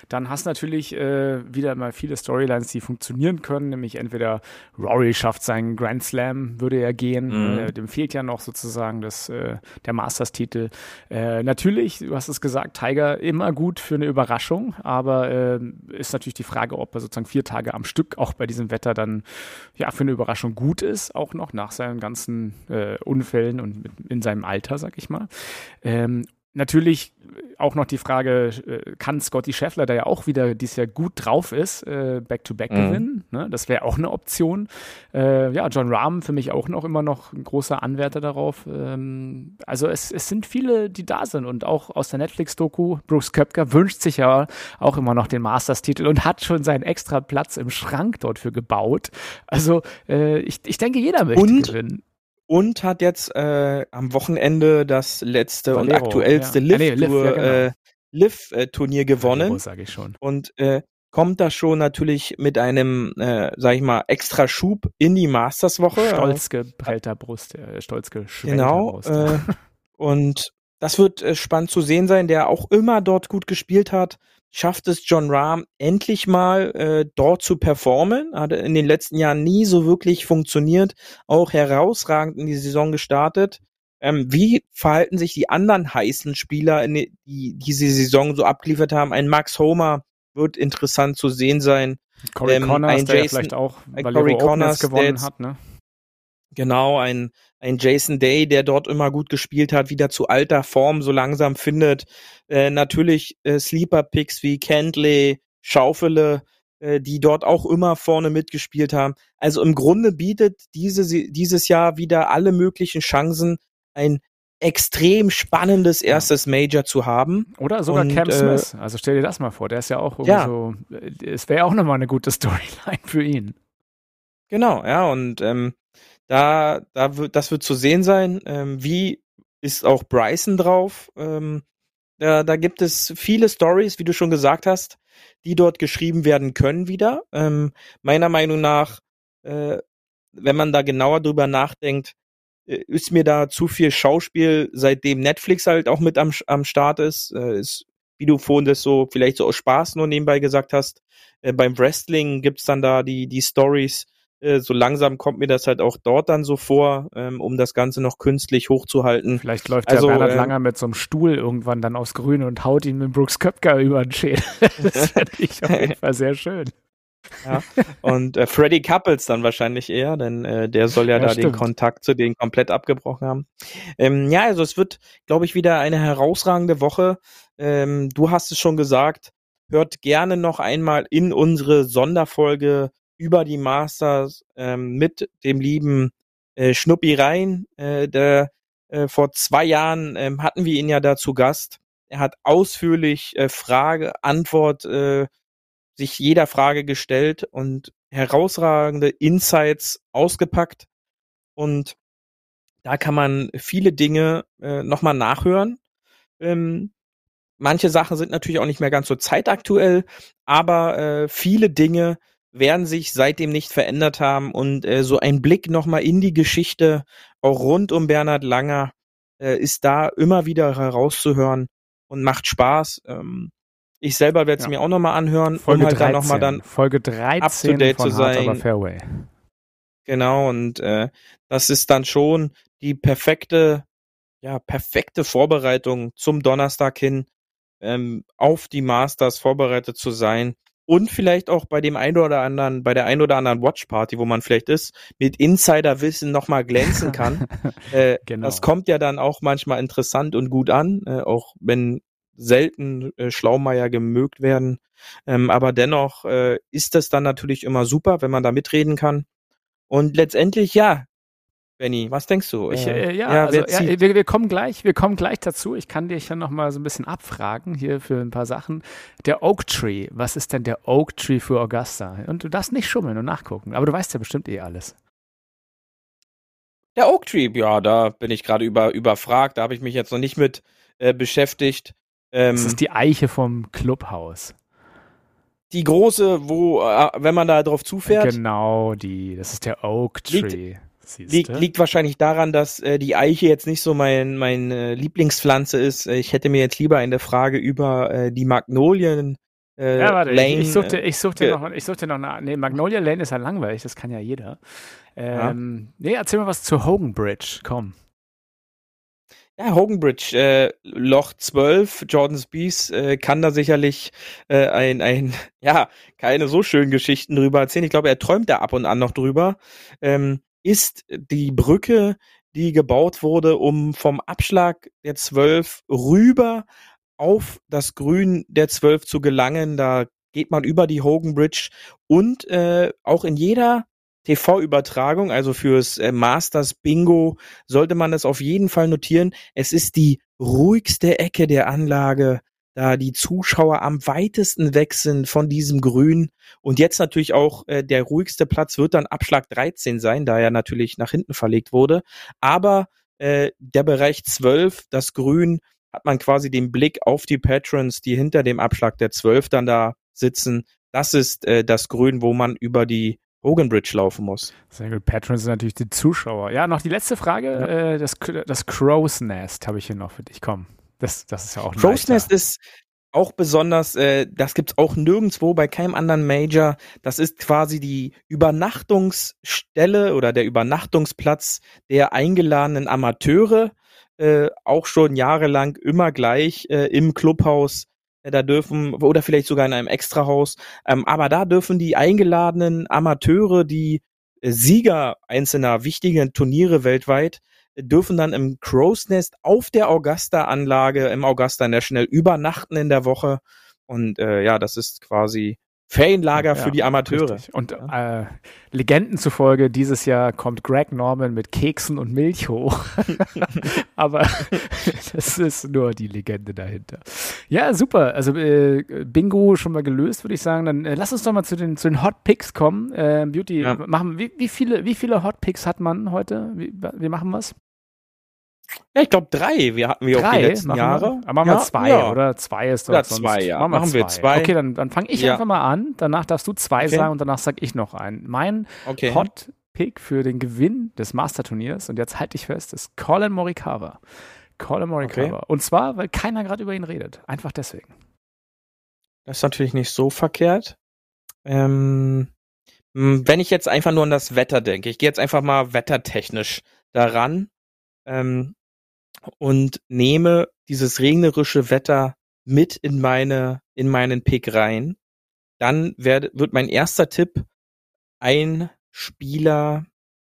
Dann hast du natürlich äh, wieder mal viele Storylines, die funktionieren können, nämlich entweder Rory schafft seinen Grand Slam, würde er gehen. Mhm. Äh, dem fehlt ja noch sozusagen das, der Masters-Titel. Äh, natürlich, du hast es gesagt, Tiger immer gut für eine Überraschung, aber äh, ist natürlich die Frage, ob er sozusagen vier Tage am Stück auch bei diesem Wetter dann ja für eine Überraschung gut ist, auch noch nach seinen ganzen äh, Unfällen und mit, in seinem Alter, sag ich mal. Ähm, Natürlich auch noch die Frage, äh, kann Scotty Scheffler, der ja auch wieder dieses Jahr gut drauf ist, Back-to-Back äh, -back mhm. gewinnen? Ne? Das wäre auch eine Option. Äh, ja, John Rahm für mich auch noch immer noch ein großer Anwärter darauf. Ähm, also es, es sind viele, die da sind und auch aus der Netflix-Doku, Bruce Köpker wünscht sich ja auch immer noch den Masters-Titel und hat schon seinen extra Platz im Schrank dort für gebaut. Also äh, ich, ich denke, jeder möchte und gewinnen und hat jetzt äh, am Wochenende das letzte Valero, und aktuellste ja. Liv-Turnier ja, nee, ja, genau. äh, gewonnen. Valero, sag ich schon. Und äh, kommt da schon natürlich mit einem, äh, sag ich mal, extra Schub in die Masters-Woche. Stolz geprellter Brust, äh, stolz Genau. Brust. Äh, und das wird äh, spannend zu sehen sein, der auch immer dort gut gespielt hat schafft es John Rahm endlich mal äh, dort zu performen. Hat in den letzten Jahren nie so wirklich funktioniert, auch herausragend in die Saison gestartet. Ähm, wie verhalten sich die anderen heißen Spieler, die, die diese Saison so abgeliefert haben? Ein Max Homer wird interessant zu sehen sein. Corey ähm, Connors, ein der Jason, vielleicht auch Corey Connors gewonnen hat, ne? Genau, ein, ein Jason Day, der dort immer gut gespielt hat, wieder zu alter Form so langsam findet. Äh, natürlich äh, Sleeper-Picks wie Kentley, Schaufele, äh, die dort auch immer vorne mitgespielt haben. Also im Grunde bietet diese, dieses Jahr wieder alle möglichen Chancen, ein extrem spannendes erstes Major zu haben. Oder sogar Und, Cam äh, Smith. Also stell dir das mal vor, der ist ja auch ja. so, äh, es wäre auch nochmal eine gute Storyline für ihn. Genau, ja, und ähm, da, da wird, das wird zu sehen sein. Ähm, wie ist auch Bryson drauf? Ähm, da, da gibt es viele Stories, wie du schon gesagt hast, die dort geschrieben werden können wieder. Ähm, meiner Meinung nach, äh, wenn man da genauer drüber nachdenkt, äh, ist mir da zu viel Schauspiel, seitdem Netflix halt auch mit am, am Start ist. Äh, ist, wie du vorhin das so vielleicht so aus Spaß nur nebenbei gesagt hast. Äh, beim Wrestling gibt's dann da die, die Stories, so langsam kommt mir das halt auch dort dann so vor, ähm, um das Ganze noch künstlich hochzuhalten. Vielleicht läuft also, ja Bernhard äh, Langer mit so einem Stuhl irgendwann dann aufs Grün und haut ihn mit Brooks Köpker über den Schädel. das fände ich auf jeden Fall sehr schön. Ja, und äh, Freddy Couples dann wahrscheinlich eher, denn äh, der soll ja, ja da stimmt. den Kontakt zu denen komplett abgebrochen haben. Ähm, ja, also es wird, glaube ich, wieder eine herausragende Woche. Ähm, du hast es schon gesagt, hört gerne noch einmal in unsere Sonderfolge über die Masters ähm, mit dem lieben äh, Schnuppi rein. Äh, der äh, vor zwei Jahren ähm, hatten wir ihn ja da zu Gast. Er hat ausführlich äh, Frage, Antwort, äh, sich jeder Frage gestellt und herausragende Insights ausgepackt. Und da kann man viele Dinge äh, nochmal nachhören. Ähm, manche Sachen sind natürlich auch nicht mehr ganz so zeitaktuell, aber äh, viele Dinge werden sich seitdem nicht verändert haben und äh, so ein Blick nochmal in die Geschichte, auch rund um Bernhard Langer, äh, ist da immer wieder herauszuhören und macht Spaß. Ähm, ich selber werde es ja. mir auch nochmal anhören, Folge um halt 13, dann nochmal dann Folge 13 up to date zu sein. Fairway. Genau, und äh, das ist dann schon die perfekte, ja, perfekte Vorbereitung zum Donnerstag hin, ähm, auf die Masters vorbereitet zu sein und vielleicht auch bei dem einen oder anderen, bei der einen oder anderen Watchparty, wo man vielleicht ist, mit Insiderwissen nochmal glänzen kann. äh, genau. Das kommt ja dann auch manchmal interessant und gut an, äh, auch wenn selten äh, Schlaumeier gemögt werden. Ähm, aber dennoch äh, ist das dann natürlich immer super, wenn man da mitreden kann. Und letztendlich, ja, Benny, was denkst du? Ich, äh, äh ja, ja, also, ja wir, wir, kommen gleich, wir kommen gleich dazu. Ich kann dich ja noch mal so ein bisschen abfragen hier für ein paar Sachen. Der Oak Tree, was ist denn der Oak Tree für Augusta? Und du darfst nicht schummeln und nachgucken, aber du weißt ja bestimmt eh alles. Der Oak Tree, ja, da bin ich gerade über, überfragt. Da habe ich mich jetzt noch nicht mit äh, beschäftigt. Ähm, das ist die Eiche vom Clubhaus. Die große, wo, äh, wenn man da drauf zufährt. Genau, die. Das ist der Oak Tree. Liegt, liegt, liegt wahrscheinlich daran, dass äh, die Eiche jetzt nicht so mein, mein äh, Lieblingspflanze ist. Ich hätte mir jetzt lieber in der Frage über äh, die Magnolien äh, ja, warte, Lane. Ich, suchte, ich suchte äh, noch, ich suchte noch eine. Nee, Magnolia Lane ist ja langweilig, das kann ja jeder. Ähm, ja. Nee, erzähl mal was zu Hogan Bridge, komm. Ja, Hogan Bridge, äh, Loch 12, Jordan Spees äh, kann da sicherlich äh, ein, ein, ja, keine so schönen Geschichten drüber erzählen. Ich glaube, er träumt da ab und an noch drüber. Ähm, ist die Brücke, die gebaut wurde, um vom Abschlag der 12 rüber auf das Grün der 12 zu gelangen. Da geht man über die Hogan Bridge und äh, auch in jeder TV-Übertragung, also fürs äh, Masters Bingo, sollte man das auf jeden Fall notieren. Es ist die ruhigste Ecke der Anlage, da die Zuschauer am weitesten weg sind von diesem Grün. Und jetzt natürlich auch äh, der ruhigste Platz wird dann Abschlag 13 sein, da er natürlich nach hinten verlegt wurde. Aber äh, der Bereich 12, das Grün, hat man quasi den Blick auf die Patrons, die hinter dem Abschlag der 12 dann da sitzen. Das ist äh, das Grün, wo man über die Hogan Bridge laufen muss. Sehr gut. Patrons sind natürlich die Zuschauer. Ja, noch die letzte Frage. Ja. Äh, das, das Crow's Nest habe ich hier noch für dich. Komm, das, das ist ja auch Crow's Nest ist auch besonders, äh, das gibt's auch nirgendwo bei keinem anderen Major. Das ist quasi die Übernachtungsstelle oder der Übernachtungsplatz der eingeladenen Amateure. Äh, auch schon jahrelang immer gleich äh, im Clubhaus da dürfen, oder vielleicht sogar in einem Extrahaus, ähm, aber da dürfen die eingeladenen Amateure, die äh, Sieger einzelner wichtigen Turniere weltweit, dürfen dann im Crow's Nest auf der Augusta-Anlage im Augusta National übernachten in der Woche. Und äh, ja, das ist quasi Ferienlager ja, für die Amateure. Richtig. Und äh, Legenden zufolge, dieses Jahr kommt Greg Norman mit Keksen und Milch hoch. Aber das ist nur die Legende dahinter. Ja, super. Also äh, Bingo schon mal gelöst, würde ich sagen. Dann äh, lass uns doch mal zu den, zu den Hot Picks kommen. Äh, Beauty, ja. machen, wie, wie, viele, wie viele Hot Picks hat man heute? Wie, wie machen wir es? Ja, ich glaube drei. Wir hatten wir drei, auch die letzten machen Jahre. Wir, machen wir zwei, ja. oder? Zwei ist doch ja, sonst. zwei, ja. Machen, wir, machen zwei. wir zwei. Okay, dann, dann fange ich ja. einfach mal an. Danach darfst du zwei okay. sagen und danach sag ich noch einen. Mein okay. Hot Pick für den Gewinn des Master-Turniers, und jetzt halte ich fest, ist Colin Morikawa. Colin Morikawa. Okay. Und zwar, weil keiner gerade über ihn redet. Einfach deswegen. Das ist natürlich nicht so verkehrt. Ähm, wenn ich jetzt einfach nur an das Wetter denke, ich gehe jetzt einfach mal wettertechnisch daran. Ähm, und nehme dieses regnerische Wetter mit in meine, in meinen Pick rein, dann werde, wird mein erster Tipp ein Spieler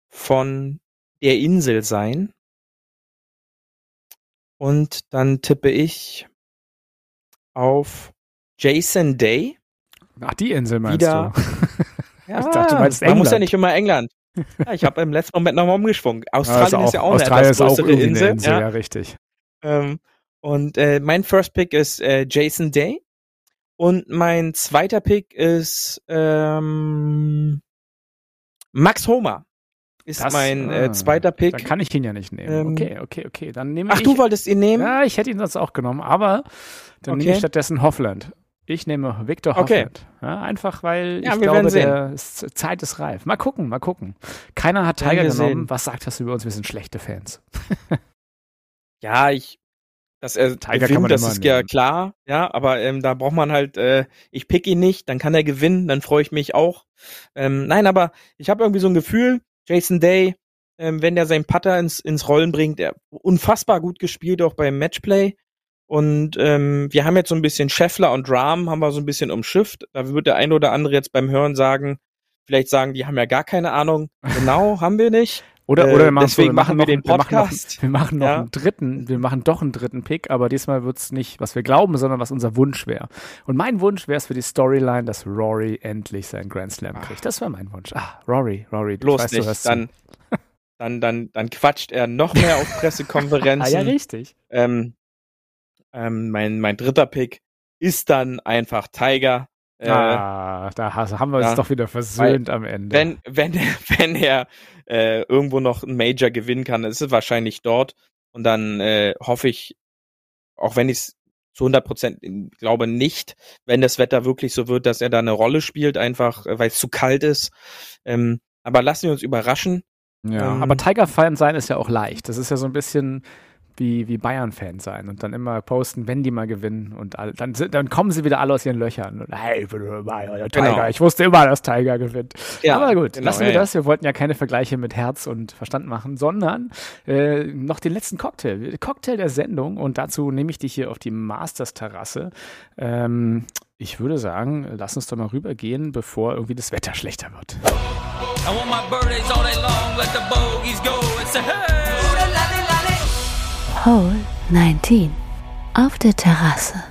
von der Insel sein. Und dann tippe ich auf Jason Day. Ach, die Insel meinst Wieder, du? ja, ich dachte, du meinst man England. muss ja nicht immer England. Ja, ich habe im letzten Moment nochmal umgeschwungen. Australien ist, ist, ja auch Australien eine etwas größere ist auch Insel. Insel. Ja, ja richtig. Ähm, und äh, mein First Pick ist äh, Jason Day. Und mein zweiter Pick ist ähm, Max Homer. Ist das, mein äh, ah, zweiter Pick. Dann kann ich ihn ja nicht nehmen. Ähm, okay, okay, okay. Dann nehme Ach, ich, du wolltest ihn nehmen? Ja, ich hätte ihn sonst auch genommen, aber dann okay. nehme ich stattdessen Hoffland. Ich nehme Victor Hoffland. Okay. Ja, einfach weil ja, ich glaube, der ist, Zeit ist reif. Mal gucken, mal gucken. Keiner hat Tiger genommen. Sehen. Was sagt das über uns? Wir sind schlechte Fans. ja, ich dass er Tiger gewinnt, das ist nehmen. ja klar, ja, aber ähm, da braucht man halt, äh, ich pick ihn nicht, dann kann er gewinnen, dann freue ich mich auch. Ähm, nein, aber ich habe irgendwie so ein Gefühl, Jason Day, ähm, wenn der seinen Putter ins, ins Rollen bringt, er unfassbar gut gespielt, auch beim Matchplay. Und ähm, wir haben jetzt so ein bisschen Scheffler und Rahm haben wir so ein bisschen umschifft. Da wird der eine oder andere jetzt beim Hören sagen, vielleicht sagen, die haben ja gar keine Ahnung. Genau, haben wir nicht. Oder, oder wir machen deswegen wir machen wir den Podcast. Wir machen noch, wir machen noch ja. einen dritten, wir machen doch einen dritten Pick, aber diesmal wird es nicht, was wir glauben, sondern was unser Wunsch wäre. Und mein Wunsch wäre es für die Storyline, dass Rory endlich seinen Grand Slam kriegt. Das wäre mein Wunsch. Ah, Rory, Rory, Bloß weißt, nicht, du dann, dann, dann, dann quatscht er noch mehr auf Pressekonferenzen. ah, ja, richtig. Ähm, ähm, mein, mein dritter Pick ist dann einfach Tiger. Äh, ah, da haben wir uns ja, doch wieder versöhnt am Ende. Wenn, wenn, wenn er äh, irgendwo noch ein Major gewinnen kann, ist es wahrscheinlich dort. Und dann äh, hoffe ich, auch wenn ich es zu 100 Prozent glaube nicht, wenn das Wetter wirklich so wird, dass er da eine Rolle spielt, einfach äh, weil es zu kalt ist. Ähm, aber lassen wir uns überraschen. Ja, ähm, aber Tiger-Fan sein ist ja auch leicht. Das ist ja so ein bisschen wie, wie Bayern-Fan sein und dann immer posten, wenn die mal gewinnen und all, dann, dann kommen sie wieder alle aus ihren Löchern und hey, Tiger, genau. ich wusste immer, dass Tiger gewinnt. Ja, Aber gut, genau, lassen wir ja, das. Wir wollten ja keine Vergleiche mit Herz und Verstand machen, sondern äh, noch den letzten Cocktail. Cocktail der Sendung und dazu nehme ich dich hier auf die Masters-Terrasse. Ähm, ich würde sagen, lass uns doch mal rübergehen, bevor irgendwie das Wetter schlechter wird. I want my birthdays all day long, let the bogeys go. It's a hey! Hole 19 auf der Terrasse.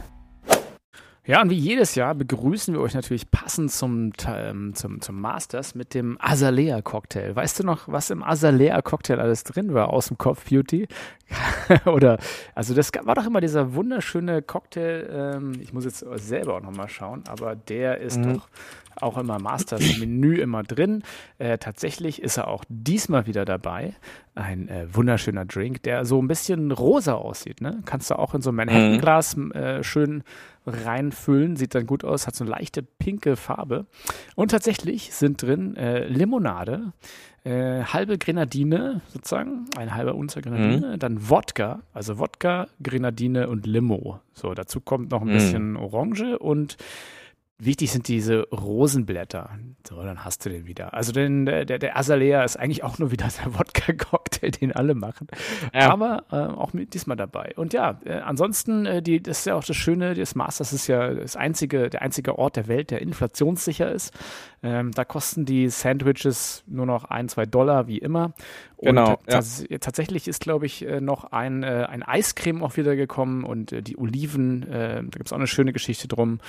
Ja, und wie jedes Jahr begrüßen wir euch natürlich passend zum, ähm, zum, zum Masters mit dem Azalea-Cocktail. Weißt du noch, was im Azalea-Cocktail alles drin war aus dem Kopf Beauty? Oder, also das war doch immer dieser wunderschöne Cocktail, ähm, ich muss jetzt selber auch nochmal schauen, aber der ist mhm. doch auch immer Masters Menü immer drin. Äh, tatsächlich ist er auch diesmal wieder dabei. Ein äh, wunderschöner Drink, der so ein bisschen rosa aussieht. Ne? Kannst du auch in so ein Manhattan-Glas mhm. äh, schön reinfüllen. Sieht dann gut aus, hat so eine leichte pinke Farbe. Und tatsächlich sind drin äh, Limonade, äh, halbe Grenadine sozusagen, ein halber Unzer Grenadine, mhm. dann Wodka, also Wodka, Grenadine und Limo. So, dazu kommt noch ein mhm. bisschen Orange und Wichtig sind diese Rosenblätter. So, dann hast du den wieder. Also den, der, der Azalea ist eigentlich auch nur wieder der Wodka-Cocktail, den alle machen. Ja. Aber äh, auch mit diesmal dabei. Und ja, äh, ansonsten, äh, die, das ist ja auch das Schöne, das Masters ist ja das einzige, der einzige Ort der Welt, der inflationssicher ist. Ähm, da kosten die Sandwiches nur noch ein, zwei Dollar, wie immer. Und genau. Ja. tatsächlich ist, glaube ich, äh, noch ein, äh, ein Eiscreme auch wieder gekommen und äh, die Oliven, da gibt es auch eine schöne Geschichte drum.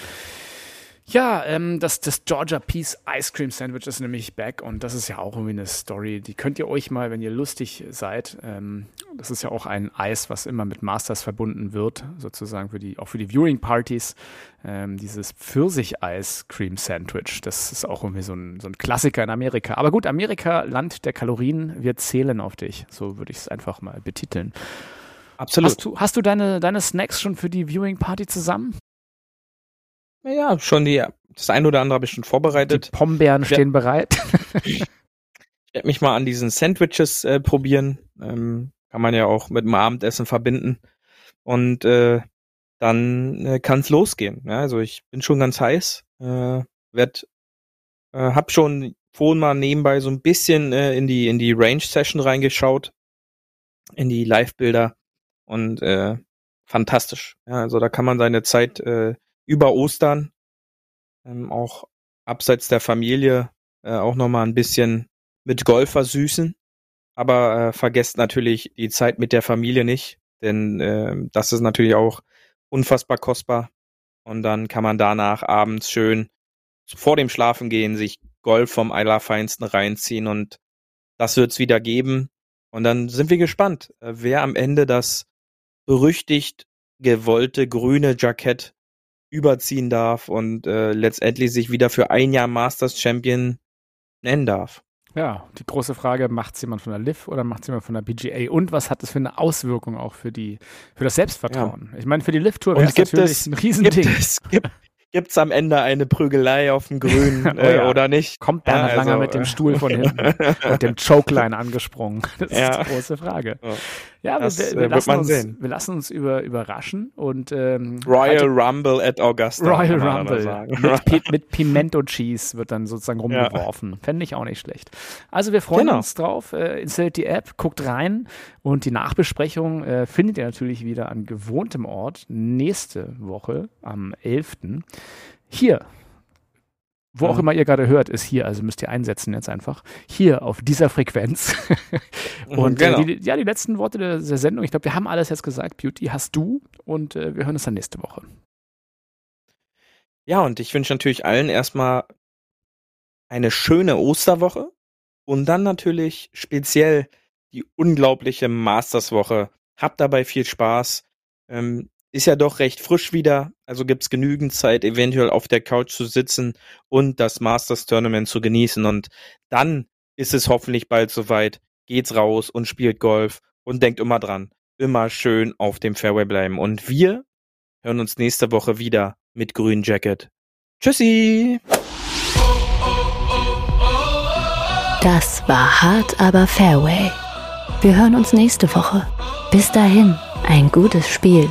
Ja, ähm, das, das Georgia Peace Ice Cream Sandwich ist nämlich back und das ist ja auch irgendwie eine Story, die könnt ihr euch mal, wenn ihr lustig seid, ähm, das ist ja auch ein Eis, was immer mit Masters verbunden wird, sozusagen für die, auch für die Viewing Partys, ähm, dieses Pfirsich-Ice Cream Sandwich, das ist auch irgendwie so ein, so ein Klassiker in Amerika. Aber gut, Amerika, Land der Kalorien, wir zählen auf dich, so würde ich es einfach mal betiteln. Absolut. Hast du, hast du deine, deine Snacks schon für die Viewing Party zusammen? Naja, schon die, das ein oder andere habe ich schon vorbereitet. Die Pombeeren stehen bereit. ich werde mich mal an diesen Sandwiches äh, probieren. Ähm, kann man ja auch mit dem Abendessen verbinden. Und äh, dann äh, kann es losgehen. Ja, also ich bin schon ganz heiß. Äh, werd, äh, hab schon vorhin mal nebenbei so ein bisschen äh, in die in die Range Session reingeschaut, in die Live-Bilder und äh, fantastisch. Ja, also da kann man seine Zeit äh, über Ostern, ähm, auch abseits der Familie, äh, auch nochmal ein bisschen mit Golf versüßen. Aber äh, vergesst natürlich die Zeit mit der Familie nicht, denn äh, das ist natürlich auch unfassbar kostbar. Und dann kann man danach abends schön vor dem Schlafengehen sich Golf vom Allerfeinsten reinziehen und das wird's wieder geben. Und dann sind wir gespannt, äh, wer am Ende das berüchtigt gewollte grüne Jackett überziehen darf und äh, letztendlich sich wieder für ein Jahr Masters Champion nennen darf. Ja, die große Frage, macht es jemand von der LIV oder macht es jemand von der PGA? Und was hat das für eine Auswirkung auch für die, für das Selbstvertrauen? Ja. Ich meine, für die LIV-Tour wäre es natürlich ein Riesending. Gibt es, gibt, Gibt's am Ende eine Prügelei auf dem Grün oh, äh, ja. oder nicht? Kommt Bernhard ja, also, Langer mit dem Stuhl von hinten und dem Chokeline angesprungen? Das ja. ist die große Frage. Ja, das, wir, wir, äh, lassen uns, sehen. wir lassen uns über, überraschen und ähm, Royal also, Rumble at Augusta. Royal Rumble mit, mit, Pimento Cheese wird dann sozusagen rumgeworfen. Ja. Fände ich auch nicht schlecht. Also wir freuen genau. uns drauf. Äh, installiert die App, guckt rein und die Nachbesprechung äh, findet ihr natürlich wieder an gewohntem Ort nächste Woche am 11. Hier wo auch immer ihr gerade hört, ist hier, also müsst ihr einsetzen jetzt einfach, hier auf dieser Frequenz. und äh, genau. äh, die, ja, die letzten Worte der, der Sendung, ich glaube, wir haben alles jetzt gesagt, Beauty hast du und äh, wir hören uns dann nächste Woche. Ja, und ich wünsche natürlich allen erstmal eine schöne Osterwoche und dann natürlich speziell die unglaubliche Masterswoche. Habt dabei viel Spaß. Ähm, ist ja doch recht frisch wieder, also gibt's genügend Zeit, eventuell auf der Couch zu sitzen und das Masters Tournament zu genießen. Und dann ist es hoffentlich bald soweit. Geht's raus und spielt Golf und denkt immer dran, immer schön auf dem Fairway bleiben. Und wir hören uns nächste Woche wieder mit Grün Jacket. Tschüssi! Das war hart, aber Fairway. Wir hören uns nächste Woche. Bis dahin, ein gutes Spiel